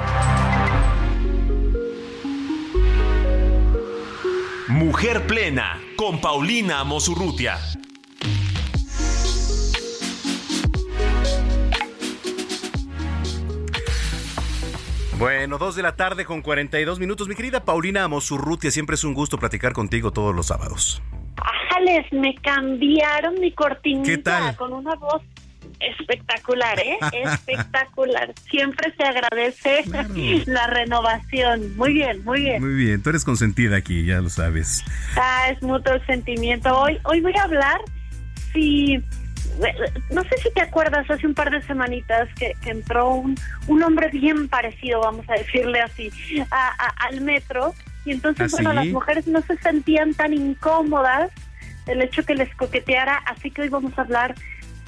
Mujer Plena con Paulina Mosurrutia. Bueno, dos de la tarde con 42 minutos. Mi querida Paulina Mosurrutia, siempre es un gusto platicar contigo todos los sábados. Ajales, me cambiaron mi cortinita ¿Qué tal? con una voz espectacular, ¿eh? [LAUGHS] Espectacular. Siempre se agradece la renovación. Muy bien, muy bien. Muy bien, tú eres consentida aquí, ya lo sabes. Ah, es mutuo el sentimiento. Hoy, hoy voy a hablar si no sé si te acuerdas hace un par de semanitas que, que entró un, un hombre bien parecido, vamos a decirle así, a- a- al metro y entonces ¿Ah, bueno sí? las mujeres no se sentían tan incómodas el hecho que les coqueteara, así que hoy vamos a hablar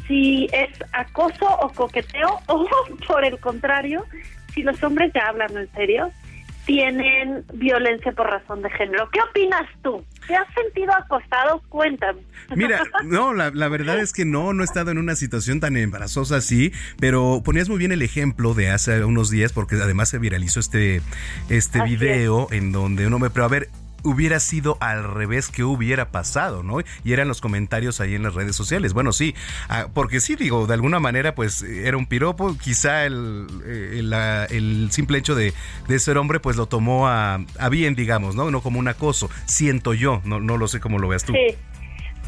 si es acoso o coqueteo [LAUGHS] o por el contrario, si los hombres ya hablan en serio, tienen violencia por razón de género. ¿Qué opinas tú? ¿Te has sentido acostado? Cuéntame. Mira, [LAUGHS] no, la, la verdad es que no, no he estado en una situación tan embarazosa así, pero ponías muy bien el ejemplo de hace unos días, porque además se viralizó este, este Así video en donde uno me, pero a ver, hubiera sido al revés que hubiera pasado, ¿no? Y eran los comentarios ahí en las redes sociales. Bueno, sí, ah, porque sí, digo, de alguna manera, pues era un piropo, quizá el, eh, el, simple hecho de, de ser hombre, pues lo tomó a, a bien, digamos, ¿no? No como un acoso, siento yo, no, no lo sé cómo lo veas tú. Sí.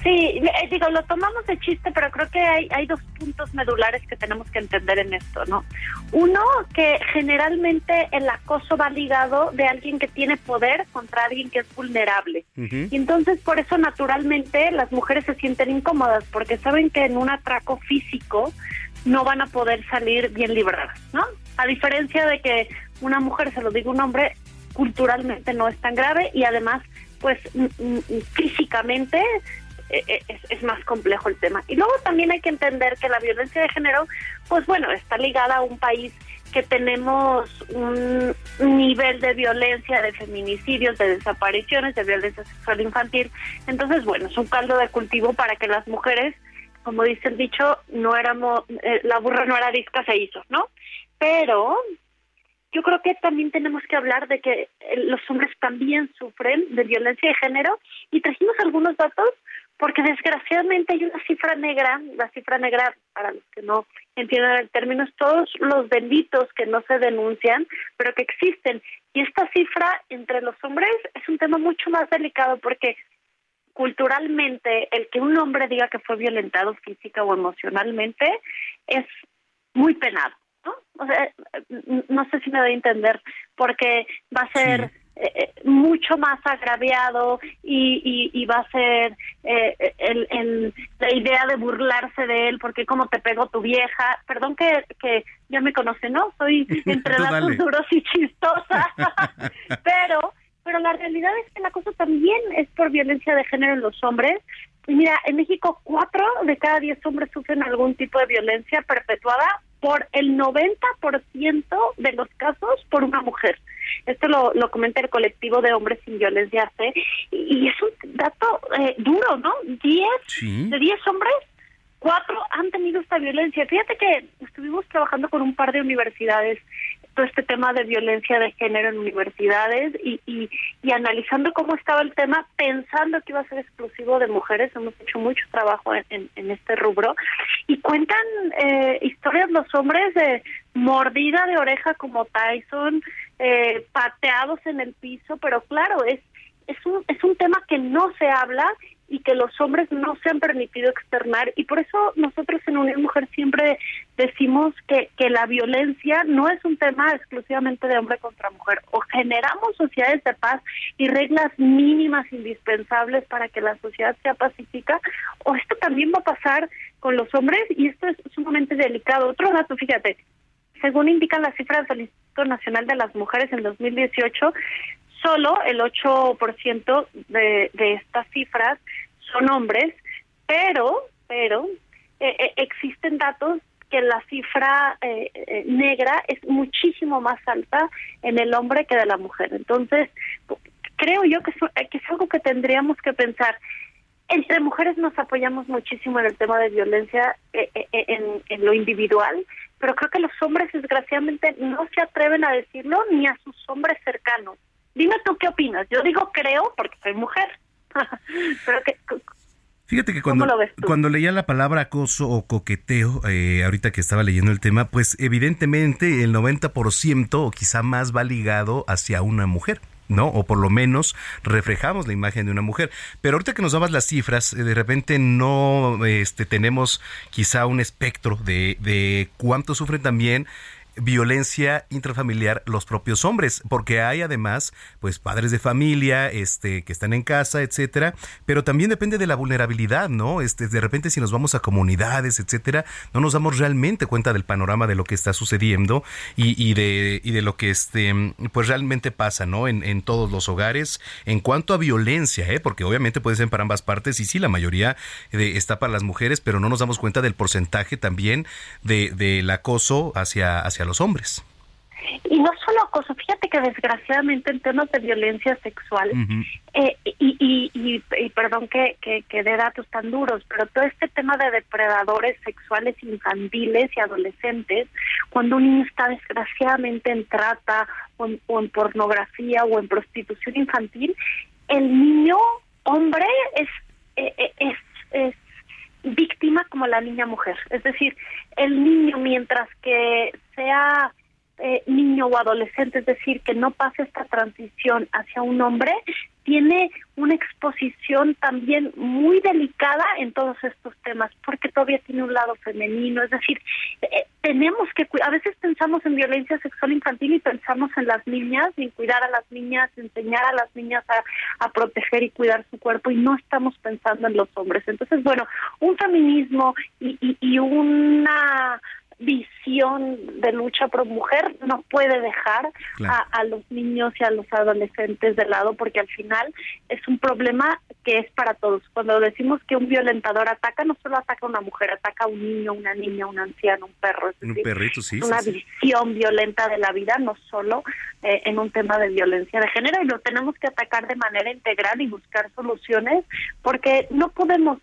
Sí, eh, digo, lo tomamos de chiste, pero creo que hay, hay dos puntos medulares que tenemos que entender en esto, ¿no? Uno, que generalmente el acoso va ligado de alguien que tiene poder contra alguien que es vulnerable. Y entonces por eso naturalmente las mujeres se sienten incómodas, porque saben que en un atraco físico no van a poder salir bien libradas, ¿no? A diferencia de que una mujer, se lo diga un hombre, culturalmente no es tan grave y además, pues mm, mm, físicamente eh, eh, es, es más complejo el tema. Y luego también hay que entender que la violencia de género, pues bueno, está ligada a un país que tenemos un nivel de violencia, de feminicidios, de desapariciones, de violencia sexual infantil. Entonces, bueno, es un caldo de cultivo para que las mujeres, como dice el dicho, no éramos, eh, la burra no era disca, se hizo, ¿no? Pero yo creo que también tenemos que hablar de que eh, los hombres también sufren de violencia de género y trajimos algunos datos porque desgraciadamente hay una cifra negra, la cifra negra, para los que no entienden el término, es todos los delitos que no se denuncian, pero que existen. Y esta cifra entre los hombres es un tema mucho más delicado porque culturalmente el que un hombre diga que fue violentado física o emocionalmente es muy penado. ¿no? O sea, n- no sé si me doy a entender, porque va a ser eh, eh, mucho más agraviado y, y, va a ser eh, el, el, la idea de burlarse de él porque como te pegó tu vieja. Perdón que, que ya me conoce no soy [LAUGHS] entre datos duros y chistosa. [LAUGHS] Pero pero la realidad es que el acoso también es por violencia de género en los hombres. y mira en México cuatro de cada diez hombres sufren algún tipo de violencia perpetuada por el 90% de los casos por una mujer. Esto lo, lo comenta el colectivo de hombres sin violencia C y, es un dato eh, duro, ¿no? 10 de 10 hombres, cuatro han tenido esta violencia. Fíjate que estuvimos trabajando con un par de universidades todo este tema de violencia de género en universidades y, y, y, analizando cómo estaba el tema, pensando que iba a ser exclusivo de mujeres, hemos hecho mucho trabajo en, en, este rubro, y cuentan eh, historias los hombres de mordida de oreja como Tyson, eh, pateados en el piso, pero claro, es es un, es un tema que no se habla y que los hombres no se han permitido externar y por eso nosotros en Unión Mujer siempre decimos que, que la violencia no es un tema exclusivamente de hombre contra mujer o generamos sociedades de paz y reglas mínimas indispensables para que la sociedad sea pacífica o esto también va a pasar con los hombres y esto es sumamente delicado. Otro dato, fíjate, según indican las cifras del Instituto Nacional de las Mujeres en 2018, solo el 8% de, de estas cifras son hombres, pero, pero eh, eh, existen datos que la cifra eh, negra es muchísimo más alta en el hombre que de la mujer. Entonces, creo yo que es, algo que tendríamos que pensar. Entre mujeres nos apoyamos muchísimo en el tema de violencia en, en lo individual, pero creo que los hombres desgraciadamente no se atreven a decirlo ni a sus hombres cercanos. Dime tú qué opinas. Yo digo creo porque soy mujer. [LAUGHS] Pero que, Fíjate que cuando, cuando leía la palabra acoso o coqueteo, eh, ahorita que estaba leyendo el tema, pues evidentemente el 90% o quizá más va ligado hacia una mujer. ¿no? O por lo menos reflejamos la imagen de una mujer. Pero ahorita que nos dabas las cifras, eh, de repente no este, tenemos quizá un espectro de, de cuánto sufren también violencia intrafamiliar los propios hombres, porque hay además pues padres de familia, este que están en casa, etcétera, pero también depende de la vulnerabilidad, ¿no? Este de repente si nos vamos a comunidades, etcétera, no nos damos realmente cuenta del panorama de lo que está sucediendo y, y de y de lo que este pues realmente pasa, ¿no? En, en todos los hogares en cuanto a violencia, ¿eh? Porque obviamente puede ser para ambas partes y sí la mayoría de, está para las mujeres, pero no nos damos cuenta del porcentaje también de del acoso hacia hacia los hombres. Y no solo acoso, fíjate que desgraciadamente en temas de violencia sexual, eh, y, y, perdón que, que, dé datos tan duros, pero todo este tema de depredadores sexuales infantiles y adolescentes, cuando un niño está desgraciadamente en trata o en, pornografía o en prostitución infantil, el niño hombre es, eh, eh, es, es víctima como la niña mujer. Es decir, el niño mientras que sea eh, niño o adolescente, es decir, que no pase esta transición hacia un hombre, tiene una exposición también muy delicada en todos estos temas, porque todavía tiene un lado femenino, es decir, eh, tenemos que, a veces pensamos en violencia sexual infantil y pensamos en las niñas, en cuidar a las niñas, enseñar a las niñas a, a proteger y cuidar su cuerpo y no estamos pensando en los hombres. Entonces, bueno, un feminismo y, y, y una visión de lucha pro mujer no puede dejar a, los niños y a los adolescentes de lado porque al final es un problema que es para todos. Cuando decimos que un violentador ataca, no solo ataca a una mujer, ataca a un niño, una niña, un anciano, un perro. un perrito, sí. Una visión violenta de la vida, no solo eh, en un tema de violencia de género y lo tenemos que atacar de manera integral y buscar soluciones porque no podemos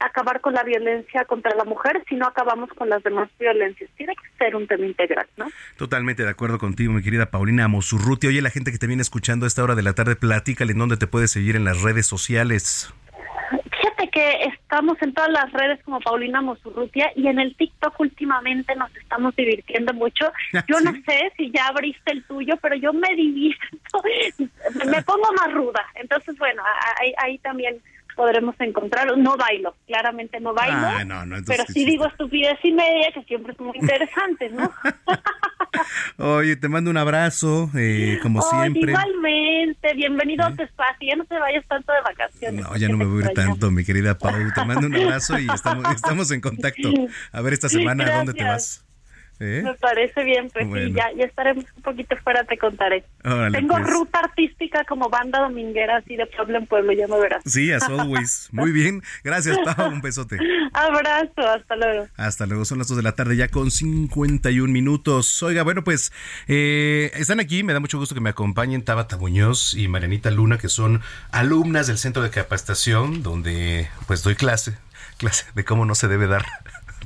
acabar con la violencia contra la mujer si no acabamos con las demás violencias. Tiene que ser un tema integral, ¿no? Totalmente de acuerdo contigo, mi querida Paulina Mosurruti. Oye, la gente que te viene escuchando a esta hora de la tarde, platícale en dónde te puedes seguir en las redes sociales. Fíjate que estamos en todas las redes como Paulina Mosurrutia y en el TikTok últimamente nos estamos divirtiendo mucho. Yo no sé si ya abriste el tuyo, pero yo me divierto, [LAUGHS] me pongo más ruda. Entonces, bueno, ahí, ahí también podremos encontrar. No bailo, claramente no bailo, Ah, no, no, entonces pero sí digo estupidez y media, que siempre es muy interesante, ¿no? [LAUGHS] Oye, te mando un abrazo, eh, como siempre. igualmente, bienvenido a tu espacio. Ya no te vayas tanto de vacaciones. No, ya no me voy a ir tanto, mi querida Pau. Te mando un abrazo y [LAUGHS] estamos, estamos en contacto. A ver esta semana a dónde te vas. ¿Eh? Me parece bien, pues Bueno. sí, ya, ya estaremos un poquito fuera, te contaré. Órale, Tengo pues. ruta artística como banda dominguera, así de pueblo en pueblo, ya me verás. Sí, as always. [LAUGHS] Muy bien. Gracias, Pau. Un besote. [LAUGHS] Abrazo, hasta luego. Hasta luego, son las 2 de la tarde ya con 51 minutos. Oiga, bueno, pues eh, están aquí, me da mucho gusto que me acompañen Tabata Muñoz y Marianita Luna, que son alumnas del Centro de Capacitación, donde pues doy clase, clase de cómo no se debe dar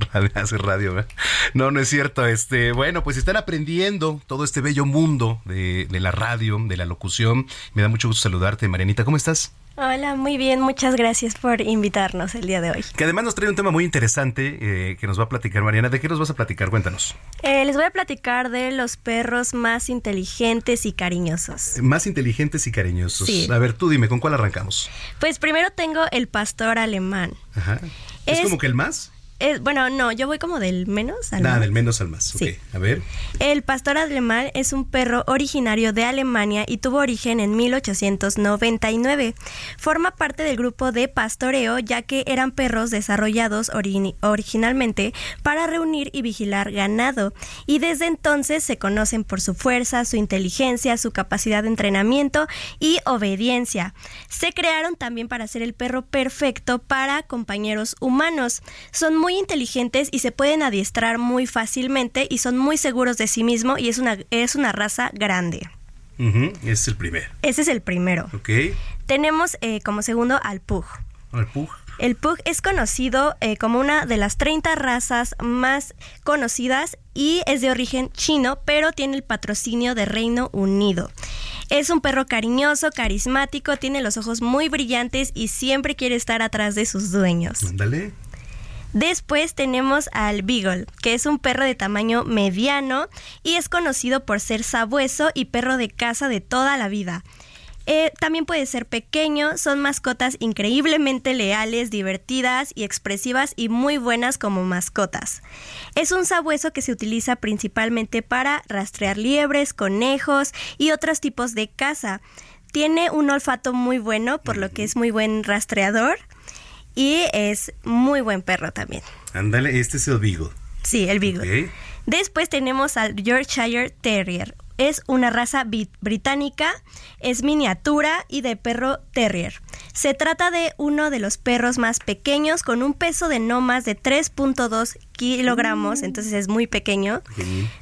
[LAUGHS] hacer radio. ¿verdad? No, no es cierto. Este, bueno, pues están aprendiendo todo este bello mundo de, de la radio, de la locución. Me da mucho gusto saludarte, Marianita. ¿Cómo estás? Hola, muy bien, muchas gracias por invitarnos el día de hoy. Que además nos trae un tema muy interesante eh, que nos va a platicar Mariana. ¿De qué nos vas a platicar? Cuéntanos. Eh, les voy a platicar de los perros más inteligentes y cariñosos. Más inteligentes y cariñosos. Sí. A ver, tú dime, ¿con cuál arrancamos? Pues primero tengo el pastor alemán. Ajá. ¿Es, Es- como que el más? Eh, bueno, no, yo voy como del menos al Nada, más. del menos al más. Sí. A ver. El pastor alemán es un perro originario de Alemania y tuvo origen en 1899. Forma parte del grupo de pastoreo ya que eran perros desarrollados ori- originalmente para reunir y vigilar ganado y desde entonces se conocen por su fuerza, su inteligencia, su capacidad de entrenamiento y obediencia. Se crearon también para ser el perro perfecto para compañeros humanos. Son muy inteligentes y se pueden adiestrar muy fácilmente y son muy seguros de sí mismo y es una, es una raza grande. Ese es el primero. Ese es el primero. Ok. Tenemos eh, como segundo al Pug. El pug. El Pug es conocido eh, como una de las 30 razas más conocidas y es de origen chino, pero tiene el patrocinio de Reino Unido. Es un perro cariñoso, carismático, tiene los ojos muy brillantes y siempre quiere estar atrás de sus dueños. Ándale. Después tenemos al Beagle, que es un perro de tamaño mediano y es conocido por ser sabueso y perro de casa de toda la vida. Eh, también puede ser pequeño, son mascotas increíblemente leales, divertidas y expresivas y muy buenas como mascotas. Es un sabueso que se utiliza principalmente para rastrear liebres, conejos y otros tipos de caza. Tiene un olfato muy bueno, por lo que es muy buen rastreador y es muy buen perro también. Ándale, este es el Beagle. Sí, el Beagle. Después tenemos al Yorkshire Terrier. Es una raza británica, es miniatura y de perro terrier. Se trata de uno de los perros más pequeños con un peso de no más de 3.2 kilogramos, entonces es muy pequeño.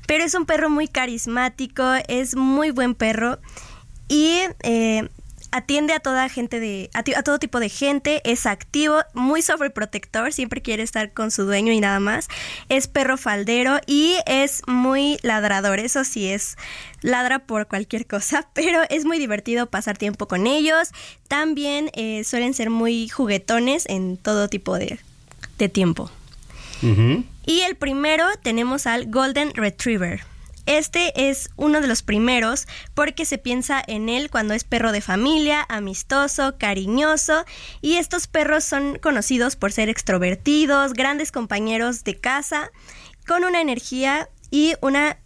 Pero es un perro muy carismático, es muy buen perro y eh, atiende a toda gente de a, todo tipo de gente, es activo, muy sobreprotector, siempre quiere estar con su dueño y nada más. Es perro faldero y es muy ladrador, eso sí es ladra por cualquier cosa, [LAUGHS] pero es muy divertido pasar tiempo con ellos. También eh, suelen ser muy juguetones en todo tipo de, de tiempo. Y el primero tenemos al Golden Retriever. Este es uno de los primeros porque se piensa en él cuando es perro de familia, amistoso, cariñoso y estos perros son conocidos por ser extrovertidos, grandes compañeros de casa, con una energía y una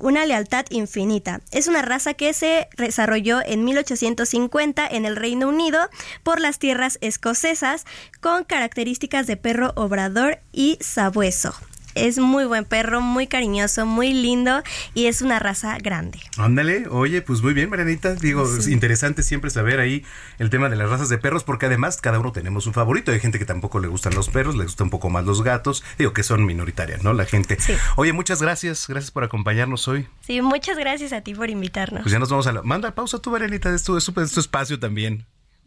una lealtad infinita. Es una raza que se desarrolló en 1850 en el Reino Unido por las tierras escocesas con características de perro obrador y sabueso. Es muy buen perro, muy cariñoso, muy lindo y es una raza grande. Ándale, oye, pues muy bien, Marianita. Digo, es interesante siempre saber ahí el tema de las razas de perros, porque además cada uno tenemos un favorito. Hay gente que tampoco le gustan los perros, le gustan un poco más los gatos. Digo que son minoritarias, ¿no? La gente. Oye, muchas gracias, gracias por acompañarnos hoy. Sí, muchas gracias a ti por invitarnos. Pues ya nos vamos a la. Manda pausa tú, Marianita, es tu, es tu- es tu espacio también.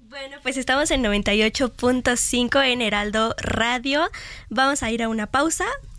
Bueno, pues estamos en 98.5 en Heraldo Radio. Vamos a ir a una pausa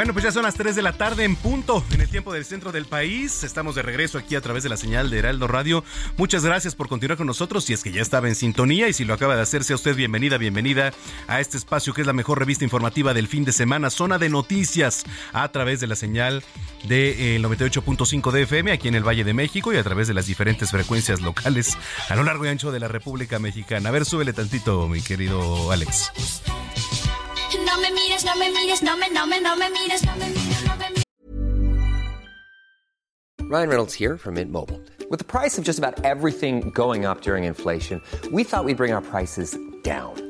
Bueno, pues ya son las 3 de la tarde en punto, en el tiempo del centro del país. Estamos de regreso aquí a través de la señal de Heraldo Radio. Muchas gracias por continuar con nosotros. Si es que ya estaba en sintonía y si lo acaba de hacer, sea usted bienvenida, bienvenida a este espacio que es la mejor revista informativa del fin de semana, Zona de Noticias, a través de la señal de eh, 98.5 de FM aquí en el Valle de México y a través de las diferentes frecuencias locales a lo largo y ancho de la República Mexicana. A ver, súbele tantito, mi querido Alex. No me mires, no me mires, no me, no me, no me mires, no me mires. Ryan Reynolds here from Mint Mobile. With the price of just about everything going up during inflation, we thought we'd bring our prices down.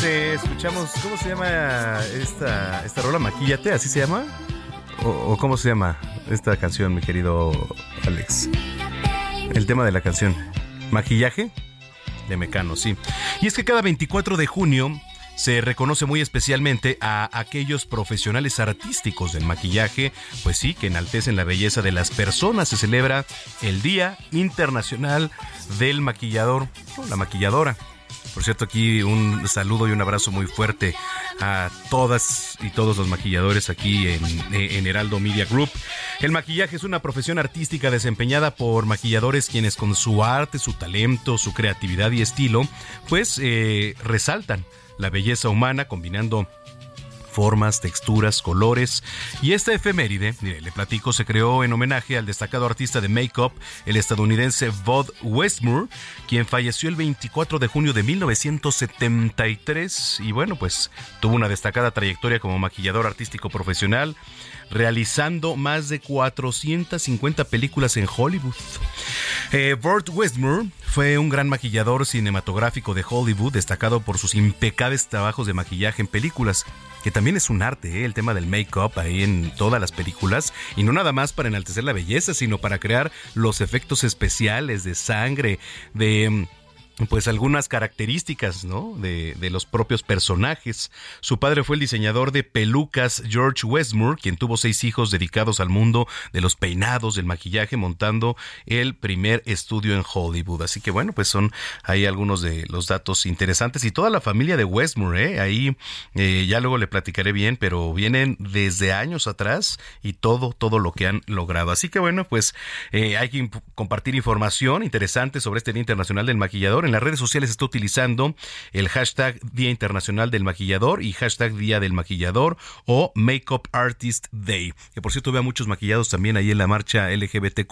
pues eh, escuchamos, ¿cómo se llama esta, esta rola? ¿Maquillate? ¿Así se llama? ¿O, o cómo se llama esta canción, mi querido Alex? El tema de la canción. ¿Maquillaje? De Mecano, sí. Y es que cada 24 de junio se reconoce muy especialmente a aquellos profesionales artísticos del maquillaje, pues sí, que enaltecen la belleza de las personas. Se celebra el Día Internacional del Maquillador, o la maquilladora. Por cierto, aquí un saludo y un abrazo muy fuerte a todas y todos los maquilladores aquí en, Heraldo Media Group. El maquillaje es una profesión artística desempeñada por maquilladores quienes con su arte, su talento, su creatividad y estilo, pues eh, resaltan la belleza humana combinando formas, texturas, colores. Y esta efeméride, mire, le platico, se creó en homenaje al destacado artista de make-up, el estadounidense Bud Westmore, quien falleció el 24 de junio de 1973 y bueno, pues tuvo una destacada trayectoria como maquillador artístico profesional, realizando más de 450 películas en Hollywood. Eh, Burt Westmore fue un gran maquillador cinematográfico de Hollywood, destacado por sus impecables trabajos de maquillaje en películas que también es un arte, ¿eh? el tema del make-up ahí en todas las películas, y no nada más para enaltecer la belleza, sino para crear los efectos especiales de sangre, de pues algunas características ¿no? de, de, los propios personajes. Su padre fue el diseñador de pelucas George Westmore, quien tuvo seis hijos dedicados al mundo de los peinados, del maquillaje, montando el primer estudio en Hollywood. Así que bueno, pues son ahí algunos de los datos interesantes. Y toda la familia de Westmore, ¿eh? ahí eh, ya luego le platicaré bien, pero vienen desde años atrás y todo, todo lo que han logrado. Así que bueno, pues eh, hay que compartir información interesante sobre este Día Internacional del Maquillador en las redes sociales está utilizando el hashtag Día Internacional del Maquillador y hashtag Día del Maquillador o Makeup Artist Day. Que por cierto veo a muchos maquillados también ahí en la marcha LGBTQ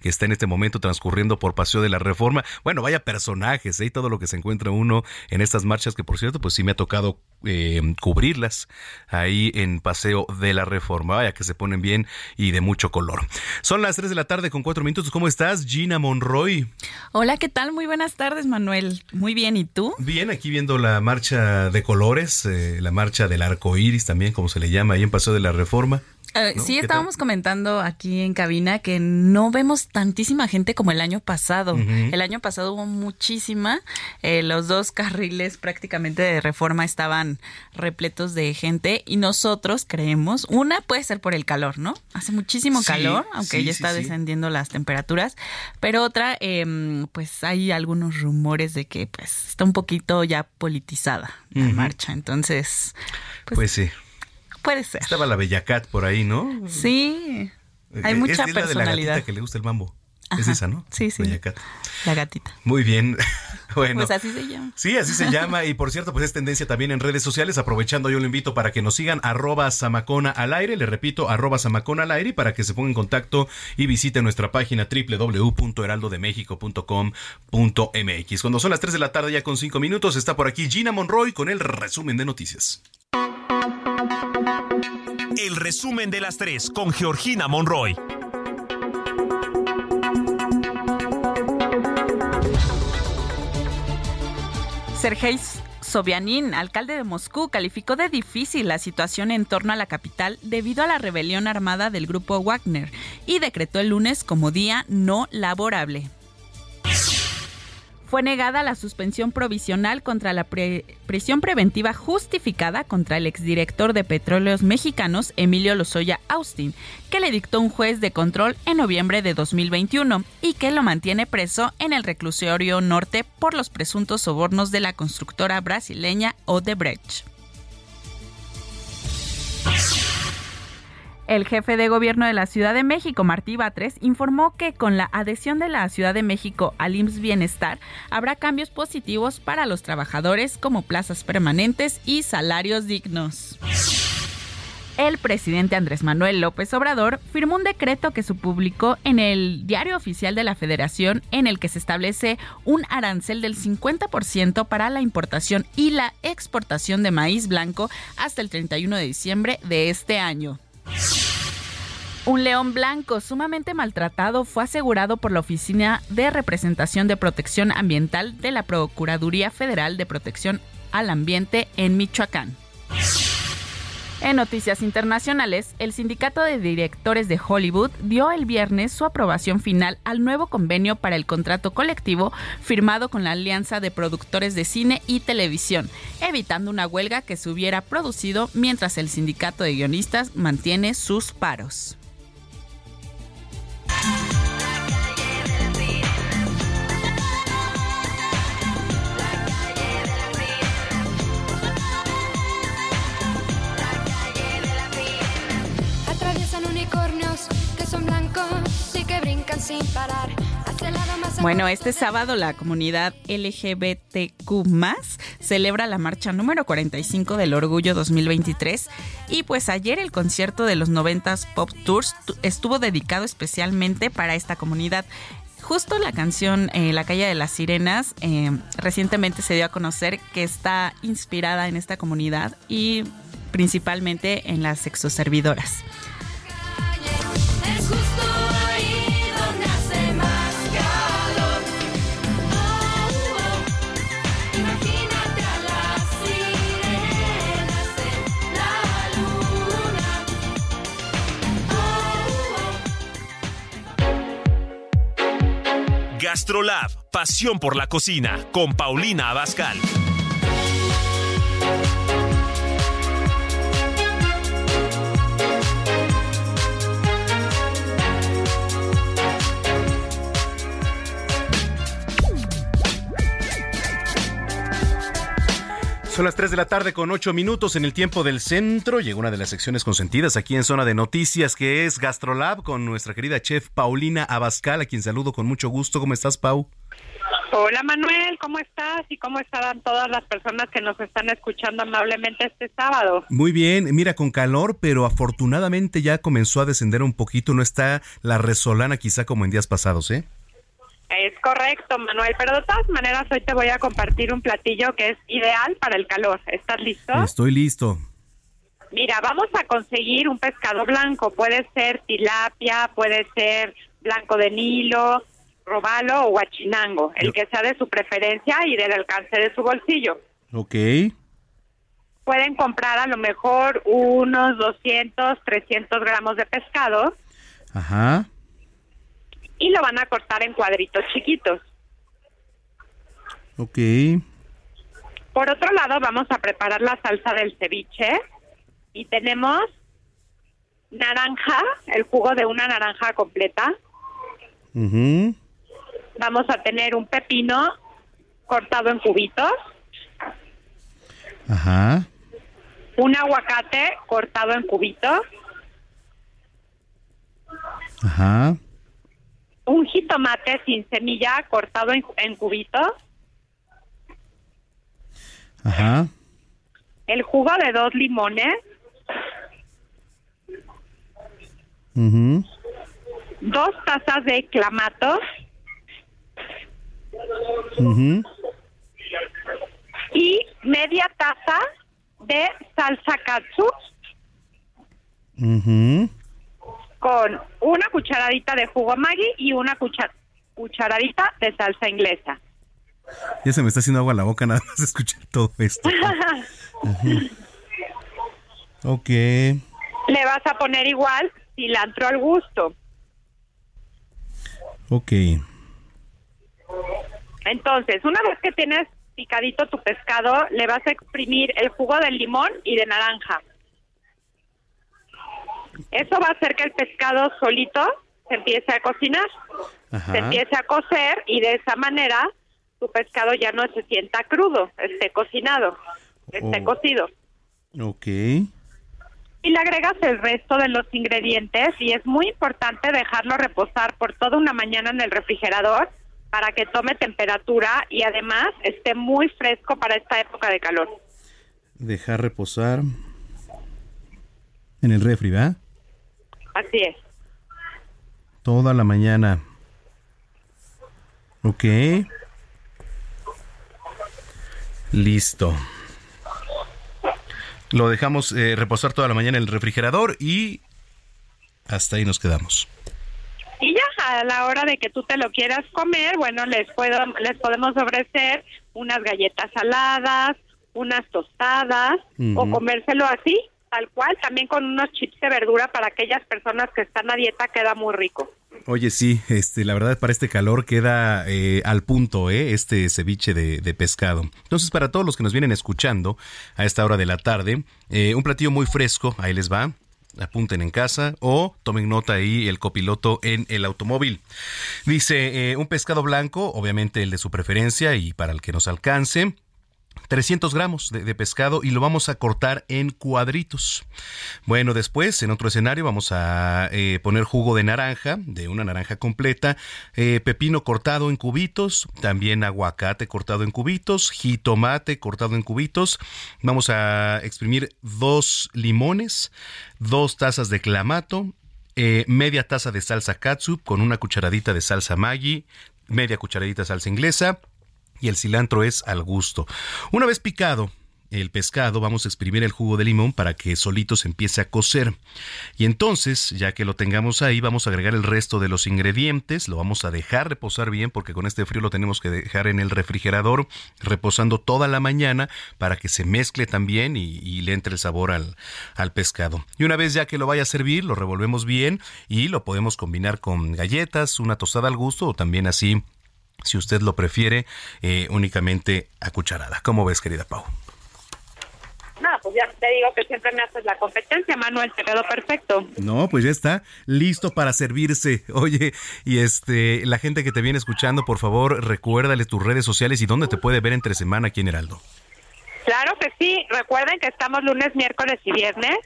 que está en este momento transcurriendo por Paseo de la Reforma. Bueno, vaya personajes ¿eh? todo lo que se encuentra uno en estas marchas que por cierto pues sí me ha tocado eh, cubrirlas ahí en Paseo de la Reforma. Vaya que se ponen bien y de mucho color. Son las 3 de la tarde con 4 minutos. ¿Cómo estás, Gina Monroy? Hola, ¿qué tal? Muy buenas tardes, Manuel. Muy bien, ¿y tú? Bien, aquí viendo la marcha de colores, eh, la marcha del arco iris también, como se le llama, ahí en Paseo de la Reforma. Uh, ¿No? Sí, estábamos comentando aquí en cabina que no vemos tantísima gente como el año pasado. Uh -huh. El año pasado hubo muchísima. Eh, los dos carriles prácticamente de reforma estaban repletos de gente y nosotros creemos, una puede ser por el calor, ¿no? Hace muchísimo sí, calor, aunque sí, ya está sí, descendiendo las temperaturas, pero otra, eh, pues hay algunos rumores de que pues está un poquito ya politizada la uh -huh. marcha. Entonces, pues, pues sí. Puede ser. Estaba la Bellacat por ahí, ¿no? Sí. Hay mucha es, personalidad. De la gatita que le gusta el mambo. Ajá. Es esa, ¿no? Sí, sí. Bellacat. La gatita. Muy bien. [LAUGHS] Bueno. Pues así se llama. Sí, así se llama. Y por cierto, pues es tendencia también en redes sociales. Aprovechando, yo lo invito para que nos sigan arroba samacona al aire. Le repito, arroba samacona al aire y para que se ponga en contacto y visite nuestra página www.heraldodemexico.com.mx. Cuando son las 3 de la tarde ya con 5 minutos, está por aquí Gina Monroy con el resumen de noticias. El resumen de las 3 con Georgina Monroy. Sergei Sobyanin, alcalde de Moscú, calificó de difícil la situación en torno a la capital debido a la rebelión armada del grupo Wagner y decretó el lunes como día no laborable. Fue negada la suspensión provisional contra la prisión preventiva justificada contra el exdirector de Petróleos Mexicanos, Emilio Lozoya Austin, que le dictó un juez de control en noviembre de 2021 y que lo mantiene preso en el reclusorio norte por los presuntos sobornos de la constructora brasileña Odebrecht. El jefe de gobierno de la Ciudad de México, Martí Batres, informó que con la adhesión de la Ciudad de México al IMSS Bienestar habrá cambios positivos para los trabajadores como plazas permanentes y salarios dignos. El presidente Andrés Manuel López Obrador firmó un decreto que se publicó en el Diario Oficial de la Federación en el que se establece un arancel del 50% para la importación y la exportación de maíz blanco hasta el 31 de diciembre de este año. Un león blanco sumamente maltratado fue asegurado por la Oficina de Representación de Protección Ambiental de la Procuraduría Federal de Protección al Ambiente en Michoacán. En noticias internacionales, el Sindicato de Directores de Hollywood dio el viernes su aprobación final al nuevo convenio para el contrato colectivo firmado con la Alianza de Productores de Cine y Televisión, evitando una huelga que se hubiera producido mientras el sindicato de guionistas mantiene sus paros. Son blancos y que brincan sin parar. Bueno, este sábado la comunidad LGBTQ celebra la marcha número 45 del Orgullo 2023 y pues ayer el concierto de los 90s Pop Tours tu- estuvo dedicado especialmente para esta comunidad. Justo la canción eh, La calle de las sirenas eh, recientemente se dio a conocer que está inspirada en esta comunidad y principalmente en las sexoservidoras. Gastrolab, pasión por la cocina, con Paulina Abascal. Son las 3 de la tarde con 8 minutos en el tiempo del centro. Llegó una de las secciones consentidas aquí en Zona de Noticias, que es Gastrolab, con nuestra querida chef Paulina Abascal, a quien saludo con mucho gusto. ¿Cómo estás, Pau? Hola Manuel, ¿cómo estás? ¿Y cómo estarán todas las personas que nos están escuchando amablemente este sábado? Muy bien, mira, con calor, pero afortunadamente ya comenzó a descender un poquito. No está la resolana quizá como en días pasados, ¿eh? Es correcto, Manuel, pero de todas maneras hoy te voy a compartir un platillo que es ideal para el calor. ¿Estás listo? Estoy listo. Mira, vamos a conseguir un pescado blanco. Puede ser tilapia, puede ser blanco de Nilo, robalo o guachinango, el que sea de su preferencia y del alcance de su bolsillo. Ok. Pueden comprar a lo mejor unos 200, 300 gramos de pescado Ajá. Y lo van a cortar en cuadritos chiquitos. Ok. Por otro lado, vamos a preparar la salsa del ceviche y tenemos naranja, el jugo de una naranja completa. Ujú. Vamos a tener un pepino cortado en cubitos, Ajá. un aguacate cortado en cubitos, Ajá. Un jitomate sin semilla cortado en, en cubitos, Ajá. el jugo de dos limones, ujú, dos tazas de clamatos ujú. y media taza de salsa katsu Ujú. Con una cucharadita de jugo Maggi y una cucha- cucharadita de salsa inglesa. Ya se me está haciendo agua la boca nada más de escuchar todo esto. [LAUGHS] Ok. Le vas a poner igual cilantro al gusto. Ok. Entonces, una vez que tienes picadito tu pescado, le vas a exprimir el jugo del limón y de naranja. Eso va a hacer que el pescado solito se empiece a cocinar, Ajá. se empiece a cocer y de esa manera tu pescado ya no se sienta crudo, esté cocinado, esté Oh. cocido. Ok. Y le agregas el resto de los ingredientes y es muy importante dejarlo reposar por toda una mañana en el refrigerador para que tome temperatura y además esté muy fresco para esta época de calor. Dejar reposar en el refri. Así es. Toda la mañana. Ok. Listo. Lo dejamos eh, reposar toda la mañana en el refrigerador y hasta ahí nos quedamos. Y ya a la hora de que tú te lo quieras comer, bueno, les puedo les podemos ofrecer unas galletas saladas, unas tostadas o comérselo así, tal cual, también con unos chips de verdura para aquellas personas que están a dieta queda muy rico. Oye, sí, este, la verdad para este calor queda eh, al punto, ¿eh? Este ceviche de, de pescado. Entonces, para todos los que nos vienen escuchando a esta hora de la tarde, eh, un platillo muy fresco, ahí les va. Apunten en casa o tomen nota ahí el copiloto en el automóvil. Dice, eh, un pescado blanco, obviamente el de su preferencia y para el que nos alcance. 300 gramos de, pescado y lo vamos a cortar en cuadritos. Bueno, después, en otro escenario, vamos a eh, poner jugo de naranja, de una naranja completa, eh, pepino cortado en cubitos, también aguacate cortado en cubitos, jitomate cortado en cubitos. Vamos a exprimir dos limones, dos tazas de clamato, eh, media taza de salsa katsup con una cucharadita de salsa Maggi, media cucharadita de salsa inglesa y el cilantro es al gusto. Una vez picado el pescado, vamos a exprimir el jugo de limón para que solito se empiece a cocer. Y entonces, ya que lo tengamos ahí, vamos a agregar el resto de los ingredientes, lo vamos a dejar reposar bien porque con este frío lo tenemos que dejar en el refrigerador reposando toda la mañana para que se mezcle también y, y le entre el sabor al, al pescado. Y una vez ya que lo vaya a servir, lo revolvemos bien y lo podemos combinar con galletas, una tostada al gusto o también así si usted lo prefiere, eh, únicamente a cucharada. ¿Cómo ves, querida Pau? No, pues ya te digo que siempre me haces la competencia, Manuel, te quedó perfecto. No, pues ya está listo para servirse. [LAUGHS] Oye, y este, la gente que te viene escuchando, por favor, recuérdale tus redes sociales y dónde te puede ver entre semana aquí en Heraldo. Claro que sí, recuerden que estamos lunes, miércoles y viernes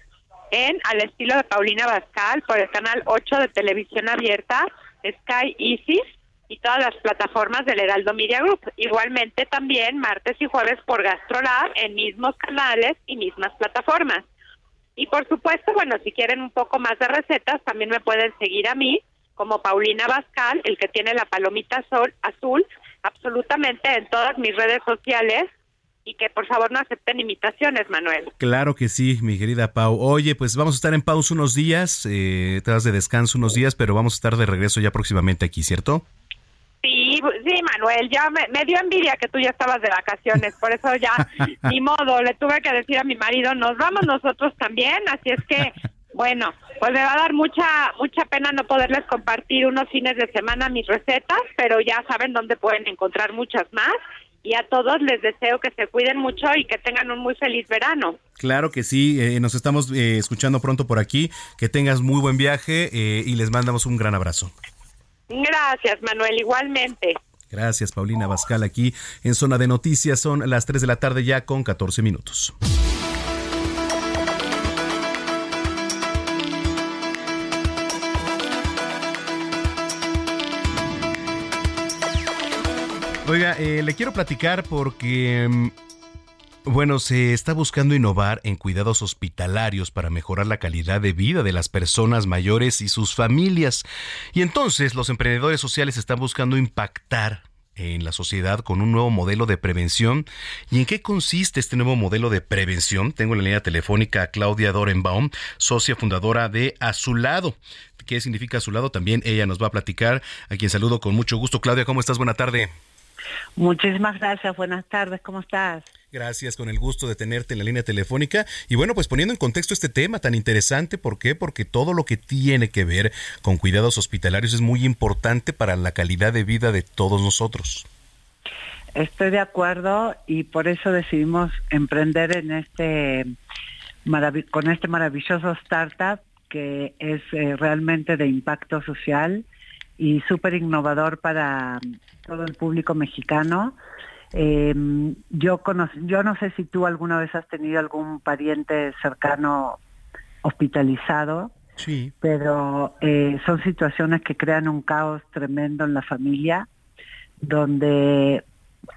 en Al estilo de Paulina Bascal por el canal 8 de televisión abierta, Sky Isis y todas las plataformas del Heraldo Media Group. Igualmente también martes y jueves por GastroLab en mismos canales y mismas plataformas. Y por supuesto, bueno, si quieren un poco más de recetas, también me pueden seguir a mí como Paulina Bascal, el que tiene la palomita azul, azul absolutamente en todas mis redes sociales y que por favor no acepten imitaciones, Manuel. Claro que sí, mi querida Pau. Oye, pues vamos a estar en pausa unos días, eh, te das de descanso unos días, pero vamos a estar de regreso ya próximamente aquí, ¿cierto? Sí, Manuel, ya me, me dio envidia que tú ya estabas de vacaciones, por eso ya, [LAUGHS] ni modo, le tuve que decir a mi marido, nos vamos nosotros también, así es que, bueno, pues me va a dar mucha, mucha pena no poderles compartir unos fines de semana mis recetas, pero ya saben dónde pueden encontrar muchas más, y a todos les deseo que se cuiden mucho y que tengan un muy feliz verano. Claro que sí, eh, nos estamos eh, escuchando pronto por aquí, que tengas muy buen viaje eh, y les mandamos un gran abrazo. Gracias, Manuel, igualmente. Gracias, Paulina Bascal, aquí en Zona de Noticias. Son las 3 de la tarde ya con 14 minutos. Oiga, eh, le quiero platicar porque mm, Bueno, se está buscando innovar en cuidados hospitalarios para mejorar la calidad de vida de las personas mayores y sus familias. Y entonces los emprendedores sociales están buscando impactar en la sociedad con un nuevo modelo de prevención. ¿Y en qué consiste este nuevo modelo de prevención? Tengo en la línea telefónica a Claudia Dorenbaum, socia fundadora de Azulado. ¿Qué significa Azulado? También ella nos va a platicar, a quien saludo con mucho gusto. Claudia, ¿cómo estás? Buena tarde. Muchísimas gracias, buenas tardes, ¿cómo estás? Gracias, con el gusto de tenerte en la línea telefónica. Y bueno, pues poniendo en contexto este tema tan interesante, ¿por qué? Porque todo lo que tiene que ver con cuidados hospitalarios es muy importante para la calidad de vida de todos nosotros. Estoy de acuerdo y por eso decidimos emprender en este con este maravilloso startup que es eh, realmente de impacto social y súper innovador para todo el público mexicano. Eh, yo, cono- yo no sé si tú alguna vez has tenido algún pariente cercano hospitalizado, Sí. pero eh, son situaciones que crean un caos tremendo en la familia, donde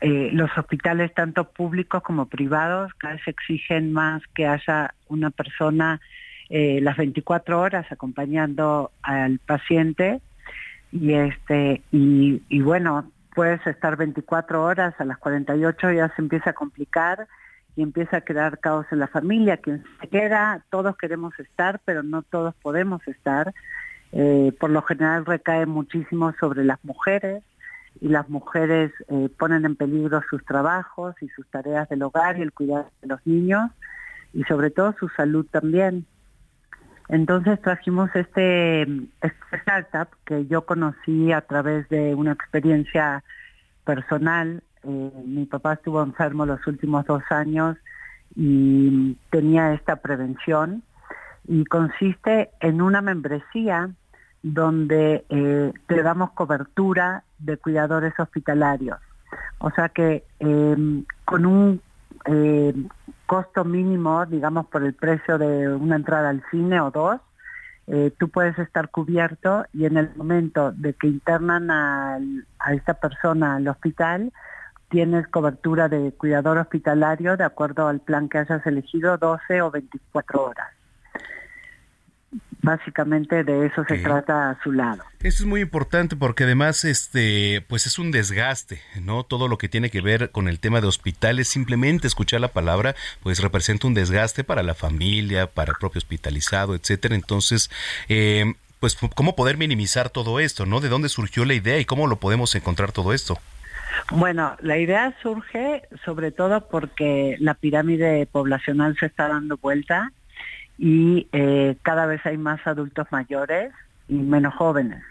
eh, los hospitales, tanto públicos como privados, cada vez exigen más que haya una persona eh, las 24 horas acompañando al paciente y este y, y bueno puedes estar 24 horas a las 48 ya se empieza a complicar y empieza a crear caos en la familia quien se queda todos queremos estar pero no todos podemos estar Eh, por lo general recae muchísimo sobre las mujeres y las mujeres eh, ponen en peligro sus trabajos y sus tareas del hogar y el cuidado de los niños y sobre todo su salud también. Entonces trajimos este, este startup que yo conocí a través de una experiencia personal. Eh, mi papá estuvo enfermo los últimos dos años y tenía esta prevención y consiste en una membresía donde eh, te damos cobertura de cuidadores hospitalarios. O sea que eh, con un eh, costo mínimo, digamos por el precio de una entrada al cine o dos, eh, tú puedes estar cubierto y en el momento de que internan a esta persona al hospital, tienes cobertura de cuidador hospitalario de acuerdo al plan que hayas elegido, 12 o 24 horas. Básicamente de eso se trata a su lado. Eso es muy importante porque además este pues es un desgaste, ¿no? Todo lo que tiene que ver con el tema de hospitales, simplemente escuchar la palabra pues representa un desgaste para la familia, para el propio hospitalizado, etcétera. Entonces, eh, pues cómo poder minimizar todo esto, ¿no? ¿De dónde surgió la idea y cómo lo podemos encontrar todo esto? Bueno, la idea surge sobre todo porque la pirámide poblacional se está dando vuelta y eh, cada vez hay más adultos mayores y menos jóvenes.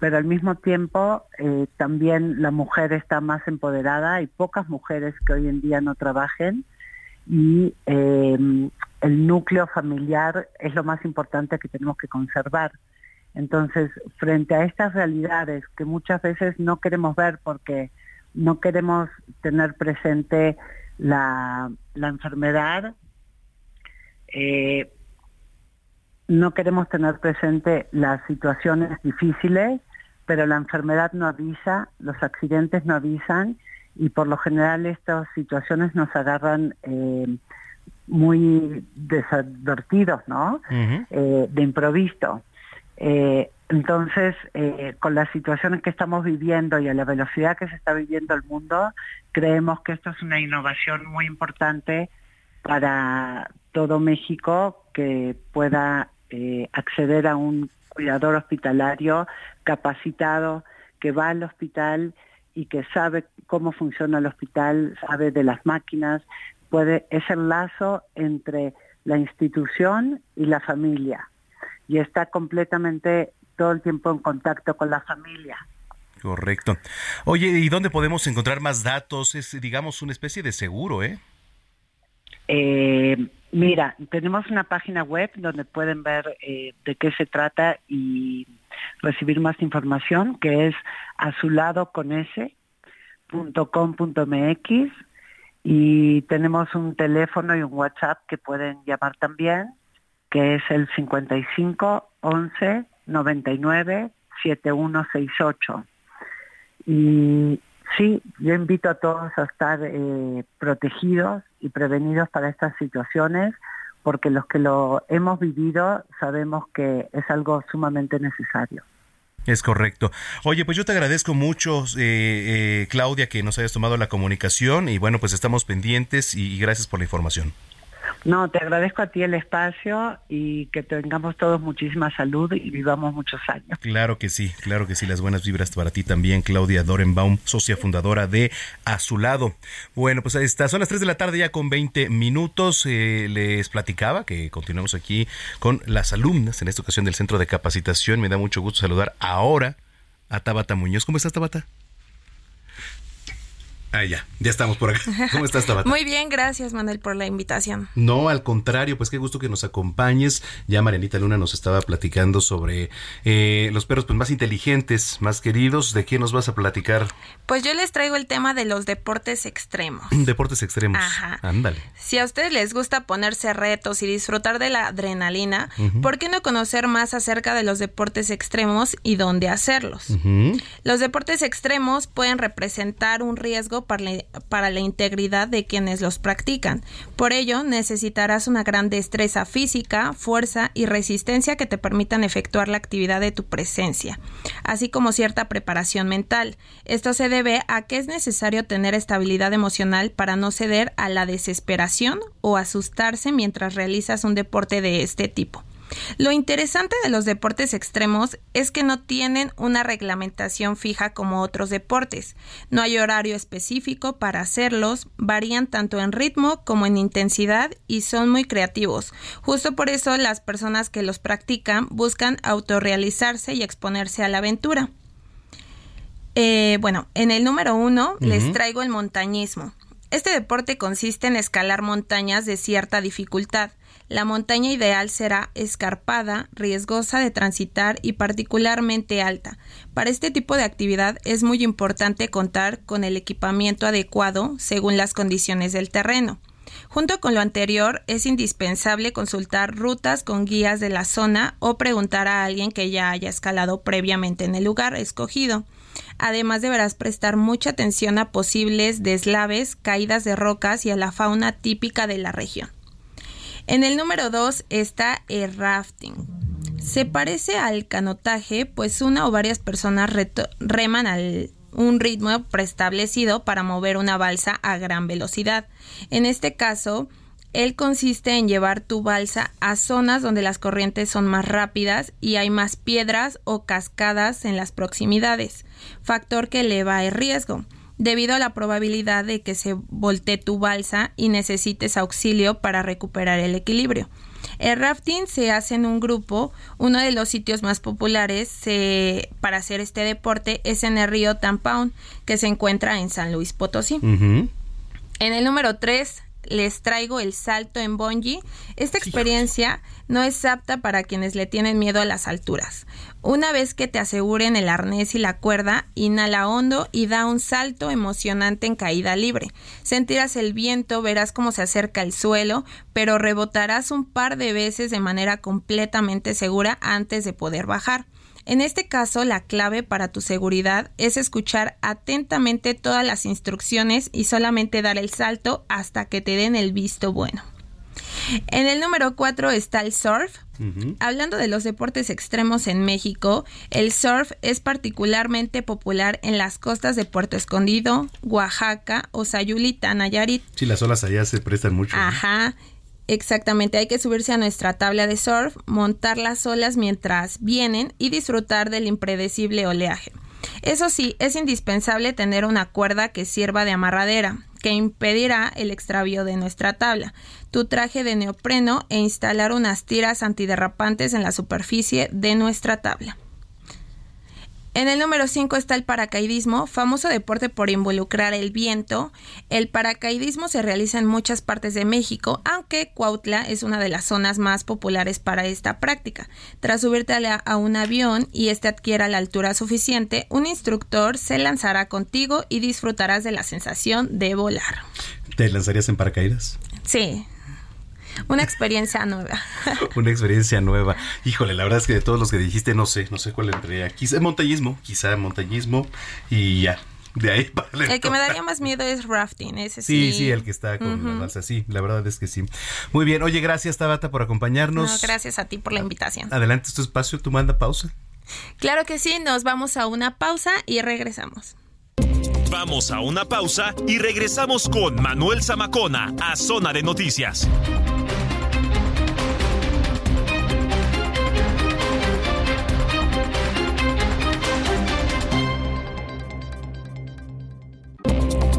Pero al mismo tiempo eh, también la mujer está más empoderada, hay pocas mujeres que hoy en día no trabajen y eh, el núcleo familiar es lo más importante que tenemos que conservar. Entonces, frente a estas realidades que muchas veces no queremos ver porque no queremos tener presente la, la enfermedad, eh, no queremos tener presente las situaciones difíciles, pero la enfermedad no avisa, los accidentes no avisan y por lo general estas situaciones nos agarran eh, muy desadvertidos, ¿no? Eh, de improviso. Eh, entonces, con las situaciones que estamos viviendo y a la velocidad que se está viviendo el mundo, creemos que esto es una innovación muy importante para todo México que pueda eh, acceder a un cuidador hospitalario capacitado que va al hospital y que sabe cómo funciona el hospital, sabe de las máquinas, puede es el lazo entre la institución y la familia y está completamente todo el tiempo en contacto con la familia. Correcto. Oye, ¿y dónde podemos encontrar más datos? Es, digamos, una especie de seguro, ¿eh? Eh, mira, tenemos una página web donde pueden ver eh, de qué se trata y recibir más información, que es azuladoconese.com.mx y tenemos un teléfono y un WhatsApp que pueden llamar también, que es el 55 11 99 7168. Y sí, yo invito a todos a estar eh, protegidos y prevenidos para estas situaciones, porque los que lo hemos vivido sabemos que es algo sumamente necesario. Es correcto. Oye, pues yo te agradezco mucho, eh, eh, Claudia, que nos hayas tomado la comunicación y bueno, pues estamos pendientes y, y gracias por la información. No, te agradezco a ti el espacio y que tengamos todos muchísima salud y vivamos muchos años. Claro que sí, claro que sí, las buenas vibras para ti también, Claudia Dorenbaum, socia fundadora de A su lado. Bueno, pues ahí está, son las 3 de la tarde ya con 20 minutos. Eh, les platicaba que continuamos aquí con las alumnas, en esta ocasión del Centro de Capacitación. Me da mucho gusto saludar ahora a Tabata Muñoz. ¿Cómo estás, Tabata? Ah, ya, ya estamos por acá. [LAUGHS] ¿Cómo estás, Tabata? Muy bien, gracias Manuel por la invitación. No, al contrario, pues qué gusto que nos acompañes. Ya Marianita Luna nos estaba platicando sobre eh, los perros pues, más inteligentes, más queridos. ¿De qué nos vas a platicar? Pues yo les traigo el tema de los deportes extremos. [CLEARS THROAT] Deportes extremos. Ajá. Ándale. Si a ustedes les gusta ponerse retos y disfrutar de la adrenalina. ¿por qué no conocer más acerca de los deportes extremos y dónde hacerlos? Los deportes extremos pueden representar un riesgo para la, integridad de quienes los practican. Por ello, necesitarás una gran destreza física, fuerza y resistencia que te permitan efectuar la actividad de tu presencia, así como cierta preparación mental. Esto se debe a que es necesario tener estabilidad emocional para no ceder a la desesperación o asustarse mientras realizas un deporte de este tipo. Lo interesante de los deportes extremos es que no tienen una reglamentación fija como otros deportes. No hay horario específico para hacerlos, varían tanto en ritmo como en intensidad y son muy creativos. Justo por eso las personas que los practican buscan autorrealizarse y exponerse a la aventura. Eh, bueno, en el número uno les traigo el montañismo. Este deporte consiste en escalar montañas de cierta dificultad. La montaña ideal será escarpada, riesgosa de transitar y particularmente alta. Para este tipo de actividad es muy importante contar con el equipamiento adecuado según las condiciones del terreno. Junto con lo anterior, es indispensable consultar rutas con guías de la zona o preguntar a alguien que ya haya escalado previamente en el lugar escogido. Además, deberás prestar mucha atención a posibles deslaves, caídas de rocas y a la fauna típica de la región. En el número 2 está el rafting. Se parece al canotaje, pues una o varias personas reman al un ritmo preestablecido para mover una balsa a gran velocidad. En este caso, él consiste en llevar tu balsa a zonas donde las corrientes son más rápidas y hay más piedras o cascadas en las proximidades, factor que eleva el riesgo debido a la probabilidad de que se voltee tu balsa y necesites auxilio para recuperar el equilibrio. El rafting se hace en un grupo. Uno de los sitios más populares eh, para hacer este deporte es en el río Tampón, que se encuentra en San Luis Potosí. En el número 3 les traigo el salto en bungee. Esta experiencia no es apta para quienes le tienen miedo a las alturas. Una vez que te aseguren el arnés y la cuerda, inhala hondo y da un salto emocionante en caída libre. Sentirás el viento, verás cómo se acerca el suelo, pero rebotarás un par de veces de manera completamente segura antes de poder bajar. En este caso, la clave para tu seguridad es escuchar atentamente todas las instrucciones y solamente dar el salto hasta que te den el visto bueno. En el número 4 está el surf. Hablando de los deportes extremos en México, el surf es particularmente popular en las costas de Puerto Escondido, Oaxaca o Sayulita, Nayarit. Sí, las olas allá se prestan mucho. ¿no? Exactamente. Hay que subirse a nuestra tabla de surf, montar las olas mientras vienen y disfrutar del impredecible oleaje. Eso sí, es indispensable tener una cuerda que sirva de amarradera, que impedirá el extravío de nuestra tabla, tu traje de neopreno e instalar unas tiras antiderrapantes en la superficie de nuestra tabla. En el número 5 está el paracaidismo, famoso deporte por involucrar el viento. El paracaidismo se realiza en muchas partes de México, aunque Cuautla es una de las zonas más populares para esta práctica. Tras subirte a, la- a un avión y este adquiera la altura suficiente, un instructor se lanzará contigo y disfrutarás de la sensación de volar. ¿Te lanzarías en paracaídas? Sí, una experiencia nueva. [LAUGHS] Una experiencia nueva. Híjole, la verdad es que de todos los que dijiste, no sé, no sé cuál entraría. Quizá montañismo, quizá montañismo y ya. De ahí [LAUGHS] para el, El que me daría más miedo es rafting, ese sí. Sí, sí, el que está con la Ujú. balsa, sí, la verdad es que sí. Muy bien, oye, gracias Tabata por acompañarnos. No, gracias a ti por la invitación. Adelante, es tu espacio, tú manda pausa. Claro que sí, nos vamos a una pausa y regresamos. Vamos a una pausa y regresamos con Manuel Zamacona a Zona de Noticias.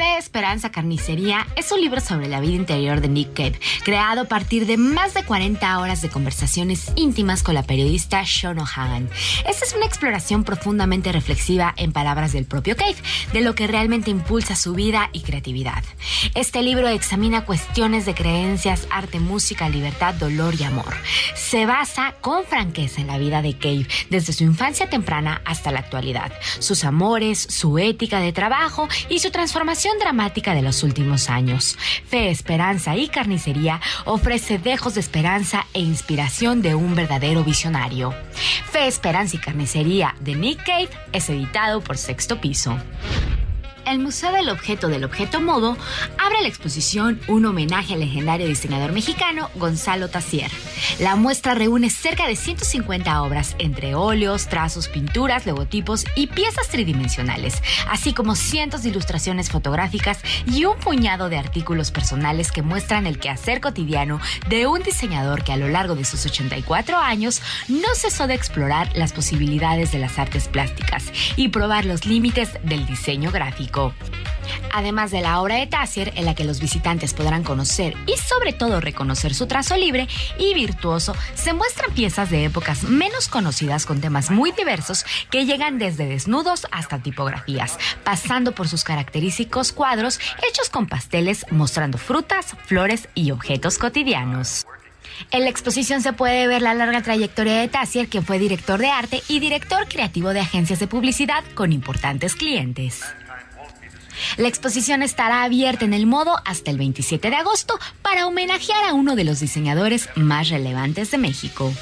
Fe, Esperanza, Carnicería es un libro sobre la vida interior de Nick Cave, creado a partir de más de 40 horas de conversaciones íntimas con la periodista Sean O'Hagan. Esta es una exploración profundamente reflexiva, en palabras del propio Cave, de lo que realmente impulsa su vida y creatividad. Este libro examina cuestiones de creencias, arte, música, libertad, dolor y amor. Se basa con franqueza en la vida de Cave, desde su infancia temprana hasta la actualidad, sus amores, su ética de trabajo y su transformación dramática de los últimos años. Fe, Esperanza y Carnicería ofrece dejos de esperanza e inspiración de un verdadero visionario. Fe, Esperanza y Carnicería de Nick Cave es editado por Sexto Piso. El Museo del Objeto del Objeto Modo abre la exposición Un homenaje al legendario diseñador mexicano Gonzalo Tassier. La muestra reúne cerca de 150 obras entre óleos, trazos, pinturas, logotipos y piezas tridimensionales, así como cientos de ilustraciones fotográficas y un puñado de artículos personales que muestran el quehacer cotidiano de un diseñador que a lo largo de sus 84 años no cesó de explorar las posibilidades de las artes plásticas y probar los límites del diseño gráfico. Además de la obra de Tassier, en la que los visitantes podrán conocer y sobre todo reconocer su trazo libre y virtuoso, se muestran piezas de épocas menos conocidas con temas muy diversos que llegan desde desnudos hasta tipografías, pasando por sus característicos cuadros hechos con pasteles mostrando frutas, flores y objetos cotidianos. En la exposición se puede ver la larga trayectoria de Tassier, quien fue director de arte y director creativo de agencias de publicidad con importantes clientes. La exposición estará abierta en el modo hasta el 27 de agosto para homenajear a uno de los diseñadores más relevantes de México.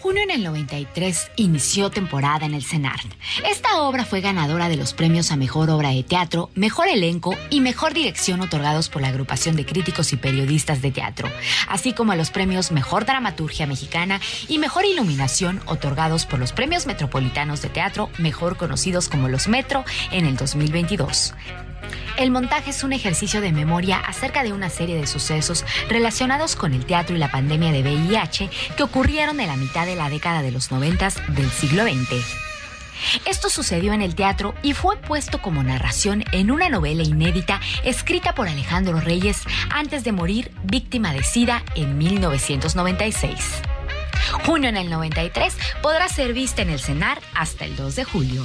Junio en el 93 inició temporada en el CENART. Esta obra fue ganadora de los premios a Mejor Obra de Teatro, Mejor Elenco y Mejor Dirección otorgados por la Agrupación de Críticos y Periodistas de Teatro, así como a los premios Mejor Dramaturgia Mexicana y Mejor Iluminación otorgados por los Premios Metropolitanos de Teatro, mejor conocidos como los Metro, en el 2022. El montaje es un ejercicio de memoria acerca de una serie de sucesos relacionados con el teatro y la pandemia de VIH que ocurrieron en la mitad de la década de los 90 del siglo XX. Esto sucedió en el teatro y fue puesto como narración en una novela inédita escrita por Alejandro Reyes antes de morir víctima de SIDA en 1996. Junio en el 93 podrá ser vista en el CENAR hasta el 2 de julio.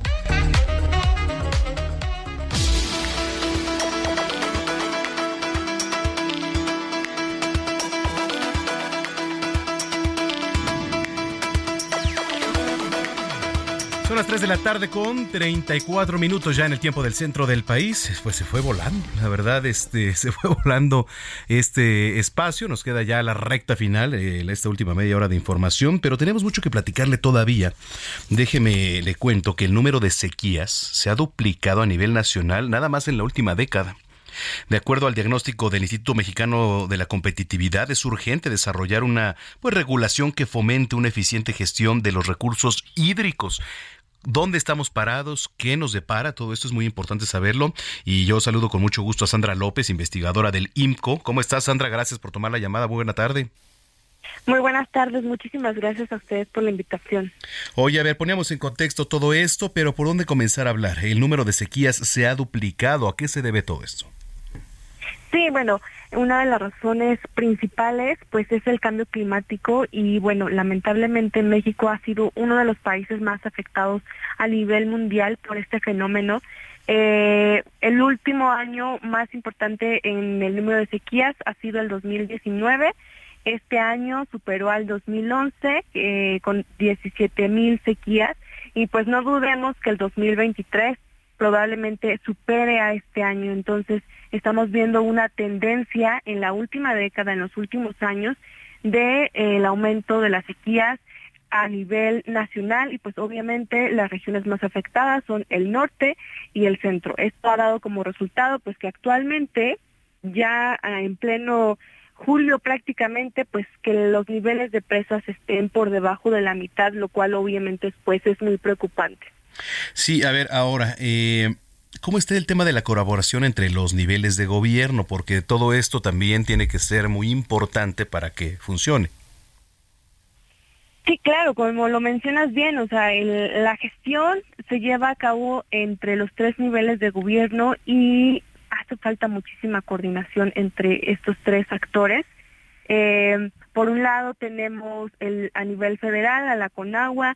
3 de la tarde con 34 minutos ya en el tiempo del centro del país. Pues se fue volando, la verdad, este, [LAUGHS] se fue volando este espacio. Nos queda ya la recta final, eh, esta última media hora de información, pero tenemos mucho que platicarle todavía. Déjeme le cuento que el número de sequías se ha duplicado a nivel nacional nada más en la última década. De acuerdo al diagnóstico del Instituto Mexicano de la Competitividad, es urgente desarrollar una pues, regulación que fomente una eficiente gestión de los recursos hídricos. ¿Dónde estamos parados? ¿Qué nos depara? Todo esto es muy importante saberlo. Y yo saludo con mucho gusto a Sandra López, investigadora del IMCO. ¿Cómo estás, Sandra? Gracias por tomar la llamada. Muy buena tarde. Muy buenas tardes, muchísimas gracias a ustedes por la invitación. Oye, a ver, poníamos en contexto todo esto, pero ¿por dónde comenzar a hablar? El número de sequías se ha duplicado. ¿A qué se debe todo esto? Sí, bueno, una de las razones principales pues es el cambio climático y bueno, lamentablemente México ha sido uno de los países más afectados a nivel mundial por este fenómeno. Eh, el último año más importante en el número de sequías ha sido el 2019. Este año superó al 2011 eh, con 17 mil sequías y pues no dudemos que el 2023 probablemente supere a este año. Entonces, estamos viendo una tendencia en la última década, en los últimos años, de eh, aumento de las sequías a nivel nacional y pues obviamente las regiones más afectadas son el norte y el centro. Esto ha dado como resultado pues que actualmente ya ah, en pleno julio prácticamente pues que los niveles de presas estén por debajo de la mitad, lo cual obviamente pues es muy preocupante. Sí, a ver, ahora, eh, ¿cómo está el tema de la colaboración entre los niveles de gobierno? Porque todo esto también tiene que ser muy importante para que funcione. Sí, claro, como lo mencionas bien, o sea, el- la gestión se lleva a cabo entre los tres niveles de gobierno y hace falta muchísima coordinación entre estos tres actores. Eh, por un lado tenemos el, a nivel federal a la CONAGUA,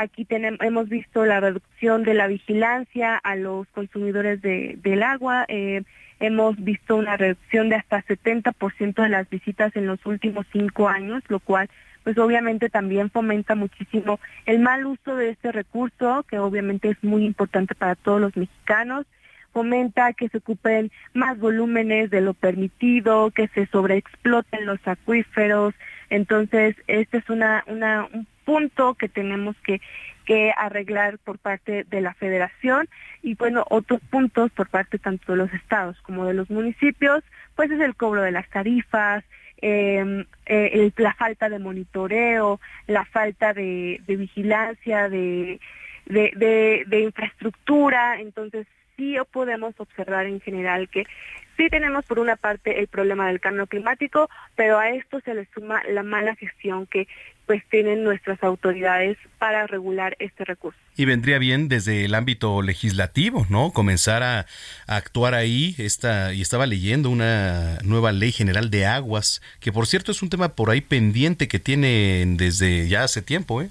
aquí hemos visto la reducción de la vigilancia a los consumidores de- del agua, eh, hemos visto una reducción de hasta 70% de las visitas en los últimos cinco años, lo cual pues obviamente también fomenta muchísimo el mal uso de este recurso, que obviamente es muy importante para todos los mexicanos fomenta que se ocupen más volúmenes de lo permitido, que se sobreexploten los acuíferos. Entonces, este es una, una, un punto que tenemos que, que arreglar por parte de la federación y bueno, otros puntos por parte tanto de los estados como de los municipios, pues es el cobro de las tarifas, eh, eh, la falta de monitoreo, la falta de, vigilancia, de, de infraestructura, entonces sí podemos observar en general que sí tenemos por una parte el problema del cambio climático, pero a esto se le suma la mala gestión que pues tienen nuestras autoridades para regular este recurso. Y vendría bien desde el ámbito legislativo, ¿no? Comenzar a, actuar ahí. Esta, y estaba leyendo una nueva ley general de aguas, que por cierto es un tema por ahí pendiente que tienen desde ya hace tiempo, ¿eh?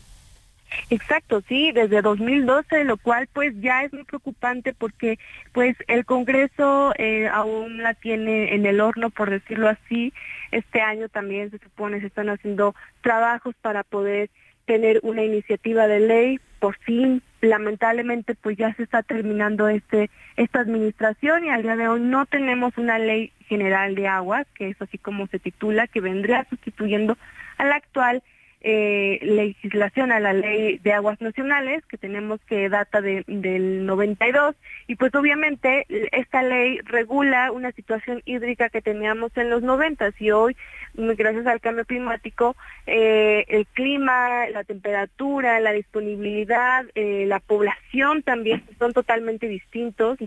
Exacto, sí, desde 2012, lo cual pues ya es muy preocupante porque pues el Congreso eh, aún la tiene en el horno, por decirlo así. Este año también se supone se están haciendo trabajos para poder tener una iniciativa de ley. Por fin, lamentablemente, pues ya se está terminando este esta administración y al día de hoy no tenemos una ley general de aguas, que es así como se titula, que vendría sustituyendo a la actual eh, legislación a la ley de aguas nacionales que tenemos que data de, del 92 y pues obviamente esta ley regula una situación hídrica que teníamos en los 90 y hoy gracias al cambio climático eh, el clima, la temperatura, la disponibilidad, eh, la población también son totalmente distintos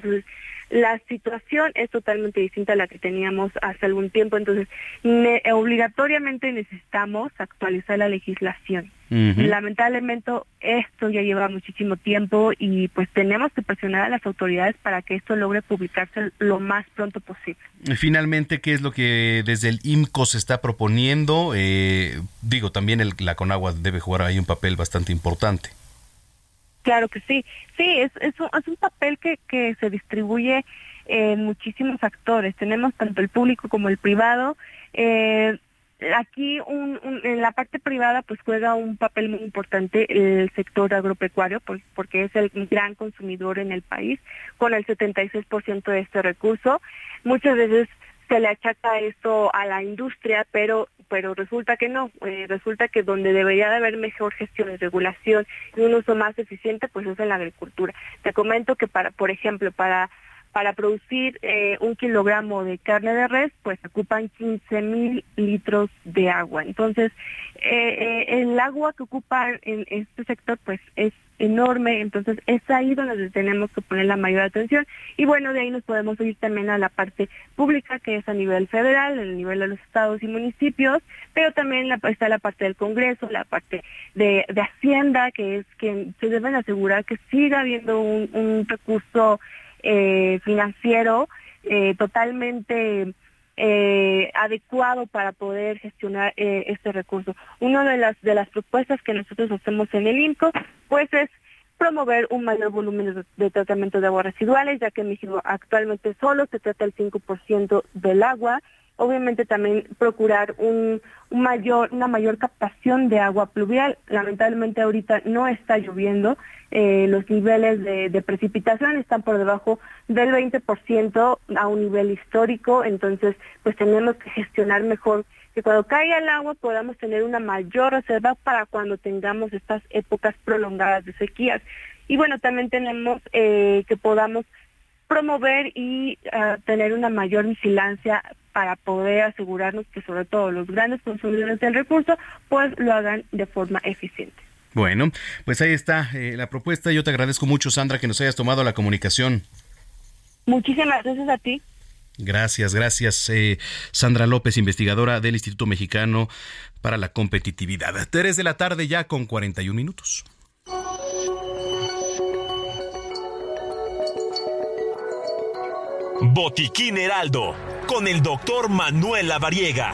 la situación es totalmente distinta a la que teníamos hace algún tiempo, entonces ne- obligatoriamente necesitamos actualizar la legislación. Lamentablemente esto ya lleva muchísimo tiempo y pues tenemos que presionar a las autoridades para que esto logre publicarse lo más pronto posible. Finalmente, ¿qué es lo que desde el IMCO se está proponiendo? Eh, digo, también el- la Conagua debe jugar ahí un papel bastante importante. Claro que sí, sí, es, es, un, es un papel que, que se distribuye en muchísimos actores. Tenemos tanto el público como el privado. Eh, aquí un, un- en la parte privada pues juega un papel muy importante el sector agropecuario por- porque es el gran consumidor en el país con el 76% de este recurso. Muchas veces se le achaca esto a la industria, pero pero resulta que no, eh, resulta que donde debería de haber mejor gestión y regulación y un uso más eficiente, pues es en la agricultura. Te comento que para, por ejemplo, para para producir eh, un kilogramo de carne de res, pues ocupan 15 mil litros de agua. Entonces, eh, eh, el agua que ocupa en este sector, pues es enorme, entonces es ahí donde tenemos que poner la mayor atención. Y bueno, de ahí nos podemos ir también a la parte pública que es a nivel federal, a nivel de los estados y municipios, pero también la, está la parte del Congreso, la parte de, de Hacienda, que es que se deben asegurar que siga habiendo un, un recurso eh, financiero eh, totalmente eh, adecuado para poder gestionar eh, este recurso. Una de las de las propuestas que nosotros hacemos en el INCO, pues es promover un mayor volumen de, tratamiento de aguas residuales, ya que en México actualmente solo se trata el 5% del agua. Obviamente también procurar un, mayor, una mayor captación de agua pluvial. Lamentablemente ahorita no está lloviendo, eh, los niveles de, de precipitación están por debajo del 20% a un nivel histórico, entonces pues tenemos que gestionar mejor que cuando caiga el agua podamos tener una mayor reserva para cuando tengamos estas épocas prolongadas de sequías. Y bueno, también tenemos eh, que podamos promover y ah, tener una mayor vigilancia para poder asegurarnos que sobre todo los grandes consumidores del recurso pues lo hagan de forma eficiente. Bueno, pues ahí está eh, la propuesta. Yo te agradezco mucho, Sandra, que nos hayas tomado la comunicación. Muchísimas gracias a ti. Gracias, gracias. eh, Sandra López, investigadora del Instituto Mexicano para la Competitividad. Tres de la tarde ya con 41 minutos. Botiquín Heraldo, con el doctor Manuel Lavariega.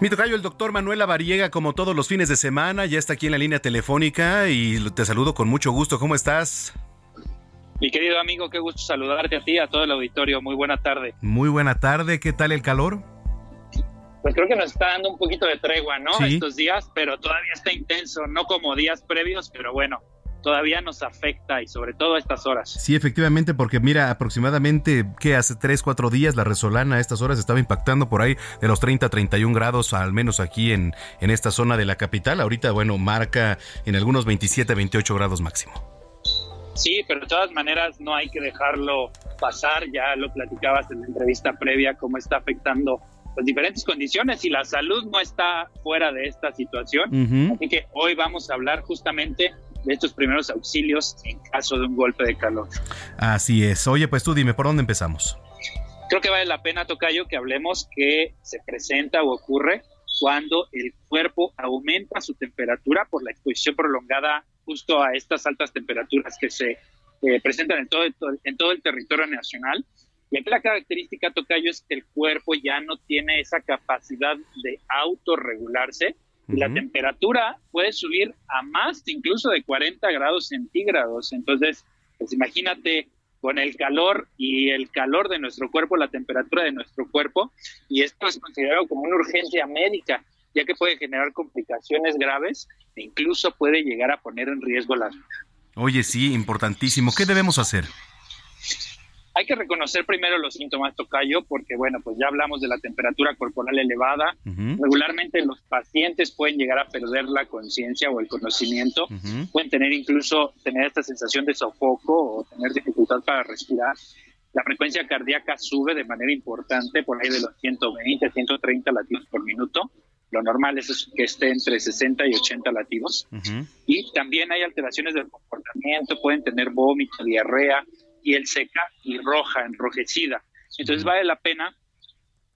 Mi tocayo, el doctor Manuel Lavariega, como todos los fines de semana, ya está aquí en la línea telefónica y te saludo con mucho gusto. ¿Cómo estás? Mi querido amigo, qué gusto saludarte a ti, a todo el auditorio. Muy buena tarde. Muy buena tarde. ¿Qué tal el calor? Pues creo que nos está dando un poquito de tregua, ¿no? Sí. Estos días, pero todavía está intenso, no como días previos, pero bueno, todavía nos afecta y sobre todo a estas horas. Sí, efectivamente, porque mira, aproximadamente, que hace 3, 4 días la resolana a estas horas estaba impactando por ahí de los 30 a 31 grados, al menos aquí en, en esta zona de la capital. Ahorita, bueno, marca en algunos 27, 28 grados máximo. Sí, pero de todas maneras no hay que dejarlo pasar, ya lo platicabas en la entrevista previa, cómo está afectando las diferentes condiciones y la salud no está fuera de esta situación. Ujú. Así que hoy vamos a hablar justamente de estos primeros auxilios en caso de un golpe de calor. Así es. Oye, pues tú dime, ¿por dónde empezamos? Creo que vale la pena, Tocayo, que hablemos que se presenta o ocurre cuando el cuerpo aumenta su temperatura por la exposición prolongada justo a estas altas temperaturas que se eh, presentan en todo, en todo el territorio nacional. Y aquí la característica, Tocayo, es que el cuerpo ya no tiene esa capacidad de autorregularse y la Ujú. temperatura puede subir a más incluso de 40 grados centígrados. Entonces, pues imagínate con el calor y el calor de nuestro cuerpo, la temperatura de nuestro cuerpo, y esto es considerado como una urgencia médica, ya que puede generar complicaciones graves e incluso puede llegar a poner en riesgo la vida. Oye, sí, importantísimo. ¿Qué debemos hacer? Hay que reconocer primero los síntomas tocayo, porque bueno, pues ya hablamos de la temperatura corporal elevada. Ujú. Regularmente los pacientes pueden llegar a perder la conciencia o el conocimiento, Ujú. pueden tener incluso tener esta sensación de sofoco o tener dificultad para respirar. La frecuencia cardíaca sube de manera importante, por ahí de los 120, 130 latidos por minuto. Lo normal es que esté entre 60 y 80 latidos. Y también hay alteraciones del comportamiento, pueden tener vómito, diarrea, piel seca y roja, enrojecida. Entonces vale la pena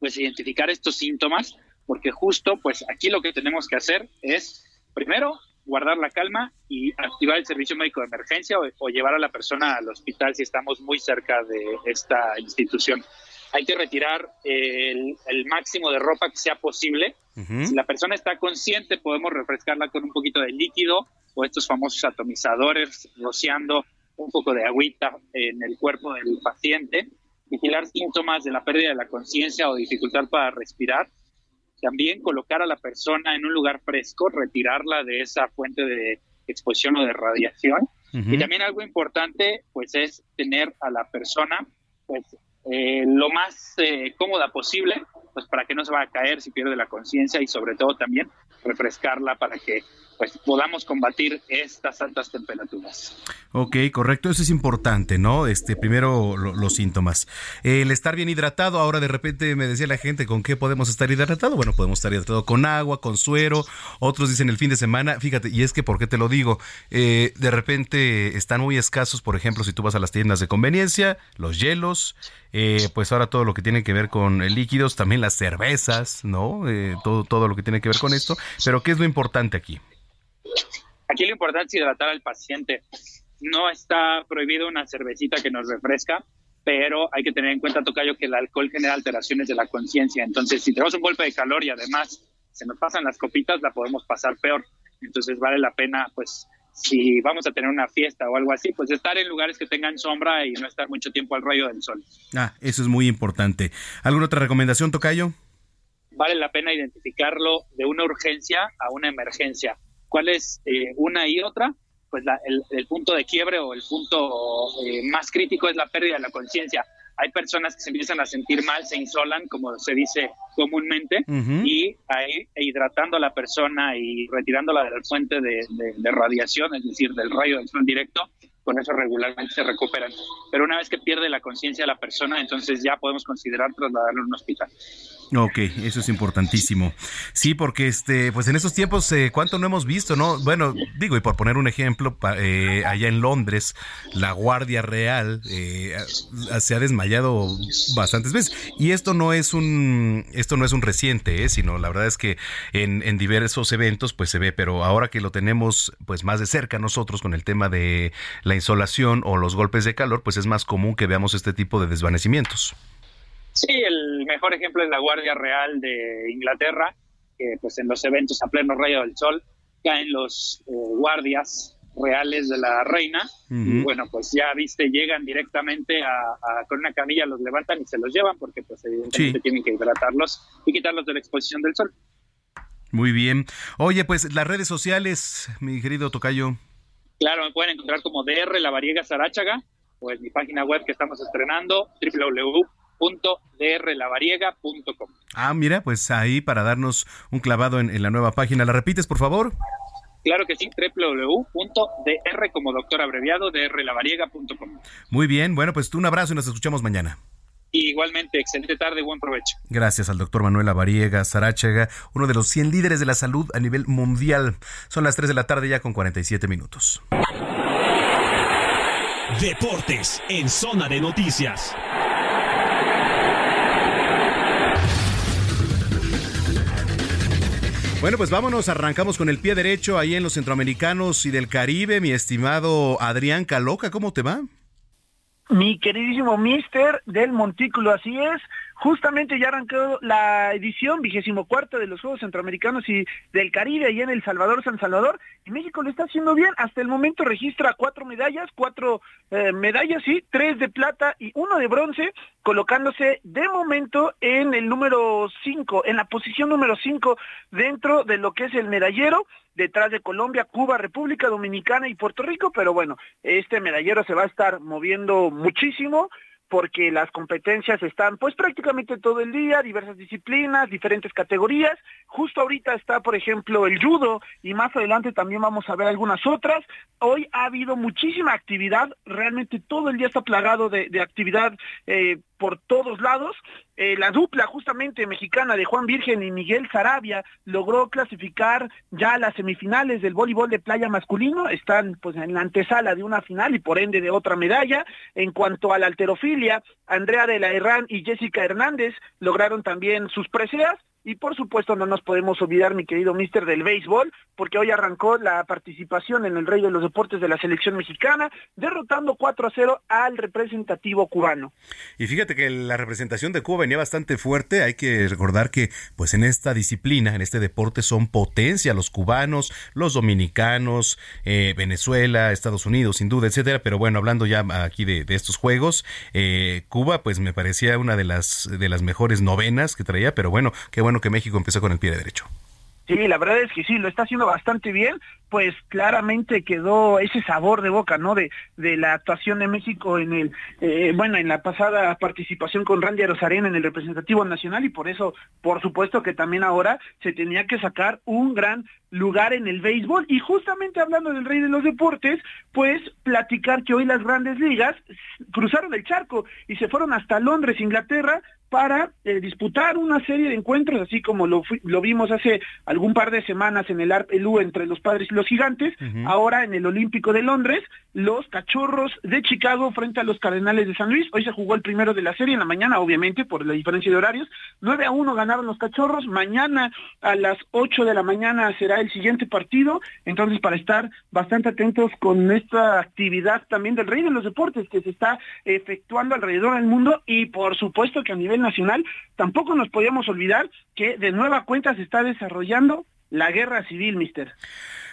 pues identificar estos síntomas porque justo pues aquí lo que tenemos que hacer es primero guardar la calma y activar el servicio médico de emergencia o, o llevar a la persona al hospital si estamos muy cerca de esta institución. Hay que retirar el, el máximo de ropa que sea posible. Si la persona está consciente, podemos refrescarla con un poquito de líquido o estos famosos atomizadores, rociando un poco de agüita en el cuerpo del paciente. Vigilar síntomas de la pérdida de la conciencia o dificultad para respirar. También colocar a la persona en un lugar fresco, retirarla de esa fuente de exposición o de radiación. Y también algo importante, pues, es tener a la persona, pues, eh, lo más eh, cómoda posible, pues para que no se vaya a caer si pierde la conciencia y sobre todo también refrescarla para que pues podamos combatir estas altas temperaturas. Ok, correcto, eso es importante, ¿no? Este, primero lo- los síntomas. El estar bien hidratado, ahora de repente me decía la gente, ¿con qué podemos estar hidratado? Bueno, podemos estar hidratado con agua, con suero, otros dicen el fin de semana, fíjate, y es que, ¿por qué te lo digo? Eh, de repente están muy escasos, por ejemplo, si tú vas a las tiendas de conveniencia, los hielos, eh, pues ahora todo lo que tiene que ver con líquidos, también las cervezas, ¿no? Eh, todo, todo lo que tiene que ver con esto, pero ¿qué es lo importante aquí? Aquí lo importante es hidratar al paciente. No está prohibido una cervecita que nos refresca, pero hay que tener en cuenta, Tocayo, que el alcohol genera alteraciones de la conciencia. Entonces, si tenemos un golpe de calor y además se nos pasan las copitas, la podemos pasar peor. Entonces, vale la pena, pues, si vamos a tener una fiesta o algo así, pues estar en lugares que tengan sombra y no estar mucho tiempo al rayo del sol. Ah, eso es muy importante. ¿Alguna otra recomendación, Tocayo? vale la pena identificarlo de una urgencia a una emergencia. ¿Cuál es eh, una y otra? Pues la- el, el punto de quiebre o el punto eh, más crítico es la pérdida de la conciencia. Hay personas que se empiezan a sentir mal, se insolan, como se dice comúnmente, y ahí e hidratando a la persona y retirándola de la fuente de, de- de radiación, es decir, del rayo del sol directo, con eso regularmente se recuperan. Pero una vez que pierde la conciencia la persona, entonces ya podemos considerar trasladarlo a un hospital. Ok, eso es importantísimo. Sí, porque este, pues en estos tiempos, eh, ¿cuánto no hemos visto, no? Bueno, digo, y por poner un ejemplo, eh, allá en Londres, la Guardia Real eh, se ha desmayado bastantes veces. Y esto no es un, esto no es un reciente, eh, sino la verdad es que en, en diversos eventos, pues se ve, pero ahora que lo tenemos, pues más de cerca nosotros con el tema de la insolación o los golpes de calor, pues es más común que veamos este tipo de desvanecimientos. Sí, el mejor ejemplo es la Guardia Real de Inglaterra, que pues en los eventos a pleno rayo del sol caen los eh, guardias reales de la reina y bueno, pues ya viste, llegan directamente a, a- con una camilla, los levantan y se los llevan porque pues evidentemente Sí. tienen que hidratarlos y quitarlos de la exposición del sol. Muy bien. Oye, pues las redes sociales, mi querido Tocayo. Claro, me pueden encontrar como DR La Variega Sarachaga o en mi página web que estamos estrenando, www.drlavariega.com. Ah, mira, pues ahí para darnos un clavado en, en la nueva página. ¿La repites, por favor? Claro que sí, www.dr como doctor abreviado, drlavariega.com. Muy bien, bueno, pues tú un abrazo y nos escuchamos mañana. Y igualmente, excelente tarde buen provecho. Gracias al doctor Manuel Avariega Sarachaga, uno de los 100 líderes de la salud a nivel mundial. Son las 3 de la tarde ya con 47 minutos. Deportes en zona de noticias. Bueno, pues vámonos, arrancamos con el pie derecho ahí en los centroamericanos y del Caribe, mi estimado Adrián Caloca, ¿cómo te va? Mi queridísimo Mister del Montículo, así es. Justamente ya arrancó la edición vigésimo cuarta de los Juegos Centroamericanos y del Caribe allá en El Salvador, San Salvador. Y México lo está haciendo bien. Hasta el momento registra cuatro medallas, cuatro eh, medallas, sí, tres de plata y uno de bronce, colocándose de momento en el número cinco, en la posición número cinco dentro de lo que es el medallero detrás de Colombia, Cuba, República Dominicana y Puerto Rico, pero bueno, este medallero se va a estar moviendo muchísimo porque las competencias están pues prácticamente todo el día, diversas disciplinas, diferentes categorías. Justo ahorita está, por ejemplo, el judo y más adelante también vamos a ver algunas otras. Hoy ha habido muchísima actividad, realmente todo el día está plagado de, actividad eh, por todos lados. Eh, la dupla justamente mexicana de Juan Virgen y Miguel Sarabia logró clasificar ya a las semifinales del voleibol de playa masculino, están pues en la antesala de una final y por ende de otra medalla. En cuanto a la alterofilia, Andrea de la Herrán y Jessica Hernández lograron también sus preseas. Y por supuesto no nos podemos olvidar, mi querido mister, del béisbol, porque hoy arrancó la participación en el Rey de los Deportes de la selección mexicana, derrotando 4 a 0 al representativo cubano. Y fíjate que la representación de Cuba venía bastante fuerte. Hay que recordar que, pues, en esta disciplina, en este deporte, son potencia los cubanos, los dominicanos, eh, Venezuela, Estados Unidos, sin duda, etcétera. Pero bueno, hablando ya aquí de, de estos juegos, eh, Cuba, pues, me parecía una de las de las mejores novenas que traía. Pero bueno, qué bueno que México empezó con el pie derecho. Sí, la verdad es que sí, lo está haciendo bastante bien, pues claramente quedó ese sabor de boca, ¿no? De, de la actuación de México en el, eh, bueno, en la pasada participación con Randy Arozarena en el representativo nacional y por eso, por supuesto que también ahora se tenía que sacar un gran lugar en el béisbol. Y justamente hablando del rey de los deportes, pues platicar que hoy las grandes ligas cruzaron el charco y se fueron hasta Londres, Inglaterra, para eh, disputar una serie de encuentros, así como lo, vimos hace algún par de semanas en el ARPLU entre los padres y los gigantes, ahora en el Olímpico de Londres, los cachorros de Chicago frente a los Cardenales de San Luis. Hoy se jugó el primero de la serie en la mañana, obviamente, por la diferencia de horarios. 9 a 1 ganaron los cachorros. Mañana a las 8 de la mañana será el siguiente partido. Entonces, para estar bastante atentos con esta actividad también del rey de los deportes que se está efectuando alrededor del mundo y por supuesto que a nivel nacional tampoco nos podíamos olvidar que de nueva cuenta se está desarrollando la guerra civil, mister.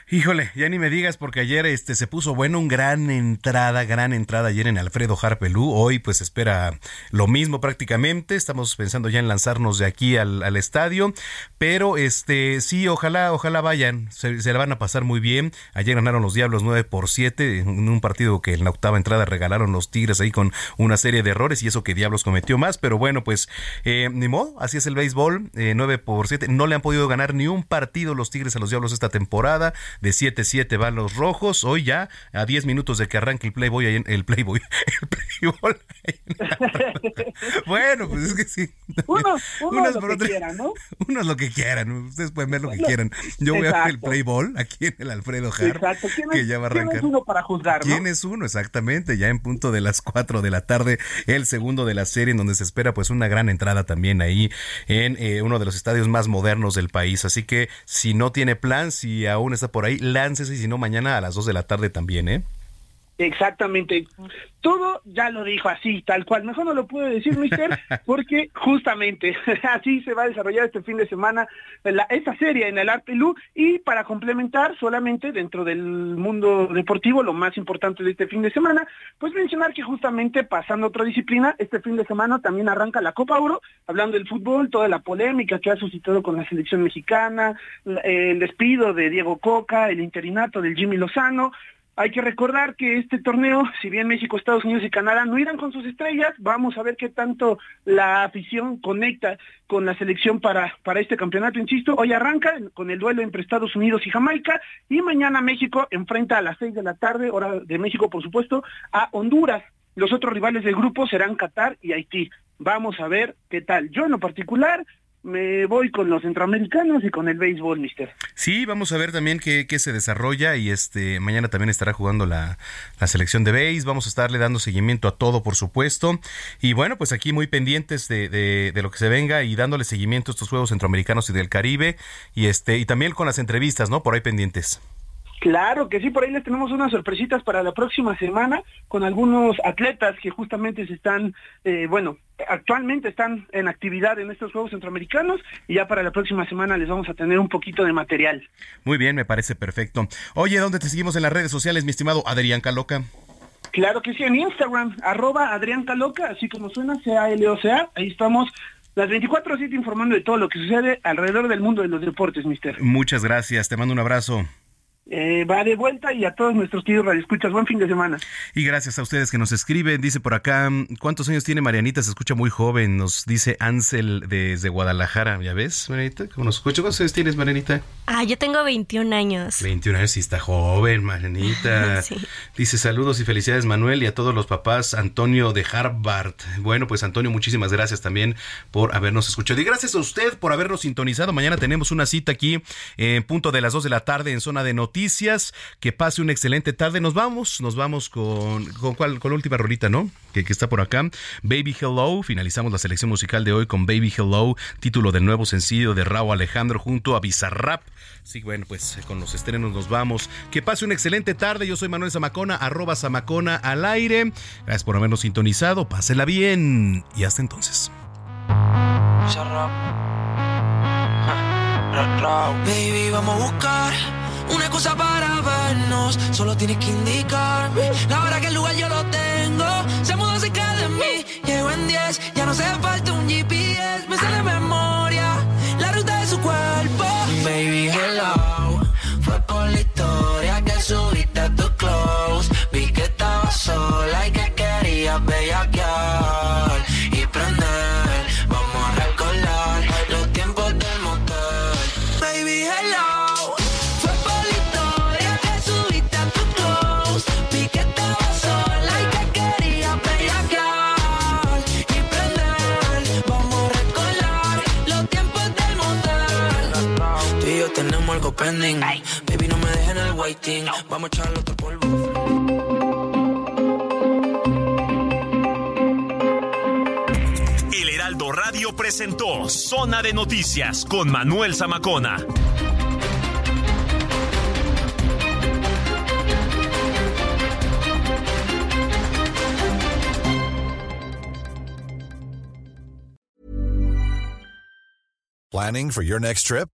Híjole, ya ni me digas porque ayer este se puso bueno, un gran entrada, gran entrada ayer en Alfredo Harpelú. Hoy pues espera lo mismo prácticamente. Estamos pensando ya en lanzarnos de aquí al, al estadio, pero este sí, ojalá, ojalá vayan. Se, se la van a pasar muy bien. Ayer ganaron los Diablos 9 por 7 en un partido que en la octava entrada regalaron los Tigres ahí con una serie de errores y eso que Diablos cometió más, pero bueno, pues eh, ni modo, así es el béisbol, eh, 9 por 7. No le han podido ganar ni un partido los Tigres a los Diablos esta temporada. De 7-7 van los rojos. Hoy ya, a 10 minutos de que arranque el Playboy, ahí en- el Playboy, [LAUGHS] el Playboy. [LAUGHS] bueno, pues es que sí. Uno, uno Unas lo por que otras. quiera, ¿no? Uno es lo que quieran, ustedes pueden ver lo que Bueno, quieran. Yo voy a ver el. Playball aquí en el Alfredo. ¿Quién que es- ya va a quién arrancar. es uno para juzgar, no? ¿Quién es uno? Exactamente, ya en punto de las 4 de la tarde, el segundo de la serie, en donde se espera pues una gran entrada también ahí en eh, uno de los estadios más modernos del país. Así que si no tiene plan, si aún está por ahí, láncese si no, mañana a las 2 de la tarde también, ¿eh? Exactamente. Todo ya lo dijo así, tal cual. Mejor no lo puedo decir, mister, [LAUGHS] porque justamente [LAUGHS] así se va a desarrollar este fin de semana la- esta serie en el Arpelú y para complementar solamente dentro del mundo deportivo lo más importante de este fin de semana, pues mencionar que justamente pasando a otra disciplina, este fin de semana también arranca la Copa Oro, hablando del fútbol, toda la polémica que ha suscitado con la selección mexicana, el despido de Diego Coca, el interinato del Jimmy Lozano, hay que recordar que este torneo, si bien México, Estados Unidos y Canadá no irán con sus estrellas, vamos a ver qué tanto la afición conecta con la selección para, para este campeonato. Insisto, hoy arranca con el duelo entre Estados Unidos y Jamaica y mañana México enfrenta a las seis de la tarde, hora de México por supuesto, a Honduras. Los otros rivales del grupo serán Qatar y Haití. Vamos a ver qué tal. Yo en lo particular me voy con los centroamericanos y con el béisbol, mister. Sí, vamos a ver también qué, qué se desarrolla y este mañana también estará jugando la, la selección de base. Vamos a estarle dando seguimiento a todo, por supuesto. Y bueno, pues aquí muy pendientes de, de- de lo que se venga y dándole seguimiento a estos Juegos Centroamericanos y del Caribe. Y este y también con las entrevistas, ¿no? Por ahí pendientes. Claro que sí, por ahí les tenemos unas sorpresitas para la próxima semana con algunos atletas que justamente se están, eh, bueno, actualmente están en actividad en estos Juegos Centroamericanos y ya para la próxima semana les vamos a tener un poquito de material. Muy bien, me parece perfecto. Oye, ¿dónde te seguimos en las redes sociales, mi estimado Adrián Caloca? Claro que sí, en Instagram, arroba Adrián Caloca, así como suena, C-A-L-O-C-A, ahí estamos las 24-7 informando de todo lo que sucede alrededor del mundo de los deportes, mister. Muchas gracias, te mando un abrazo. Eh, va de vuelta y a todos nuestros queridos radioescuchas, buen fin de semana. Y gracias a ustedes que nos escriben. Dice por acá, ¿cuántos años tiene Marianita? Se escucha muy joven. Nos dice Ansel desde Guadalajara. ¿Ya ves, Marianita? ¿Cómo nos escucha? ¿Cuántos años tienes, Marianita? Ah, yo tengo 21 años. 21 años, sí está joven, Marianita. [LAUGHS] Sí. Dice saludos y felicidades, Manuel, y a todos los papás. Antonio de Harvard. Bueno, pues Antonio, muchísimas gracias también por habernos escuchado. Y gracias a usted por habernos sintonizado. Mañana tenemos una cita aquí en punto de las 2 de la tarde en zona de noticias. Que pase una excelente tarde. Nos vamos, nos vamos con, con, cuál, la última rolita, ¿no? Que, está por acá. Baby Hello. Finalizamos la selección musical de hoy con Baby Hello, título del nuevo sencillo de Raúl Alejandro junto a Bizarrap. Sí, bueno, pues eh, con los estrenos nos vamos. Que pase una excelente tarde. Yo soy Manuel Zamacona, arroba Zamacona al aire. Gracias por habernos sintonizado. Pásela bien. Y hasta entonces. Baby, vamos a buscar una cosa para vernos, solo tienes que indicarme. La hora que el lugar yo lo tengo. Se mudó cerca de mí, llego en 10, ya no se falta un GPS, me sale memoria la ruta de su cuerpo. Baby, hello, fue política tengo pending. Baby, no me dejen el waiting. Vamos a echarle otro polvo. El Heraldo Radio presentó Zona de Noticias con Manuel Zamacona. Planning for your next trip?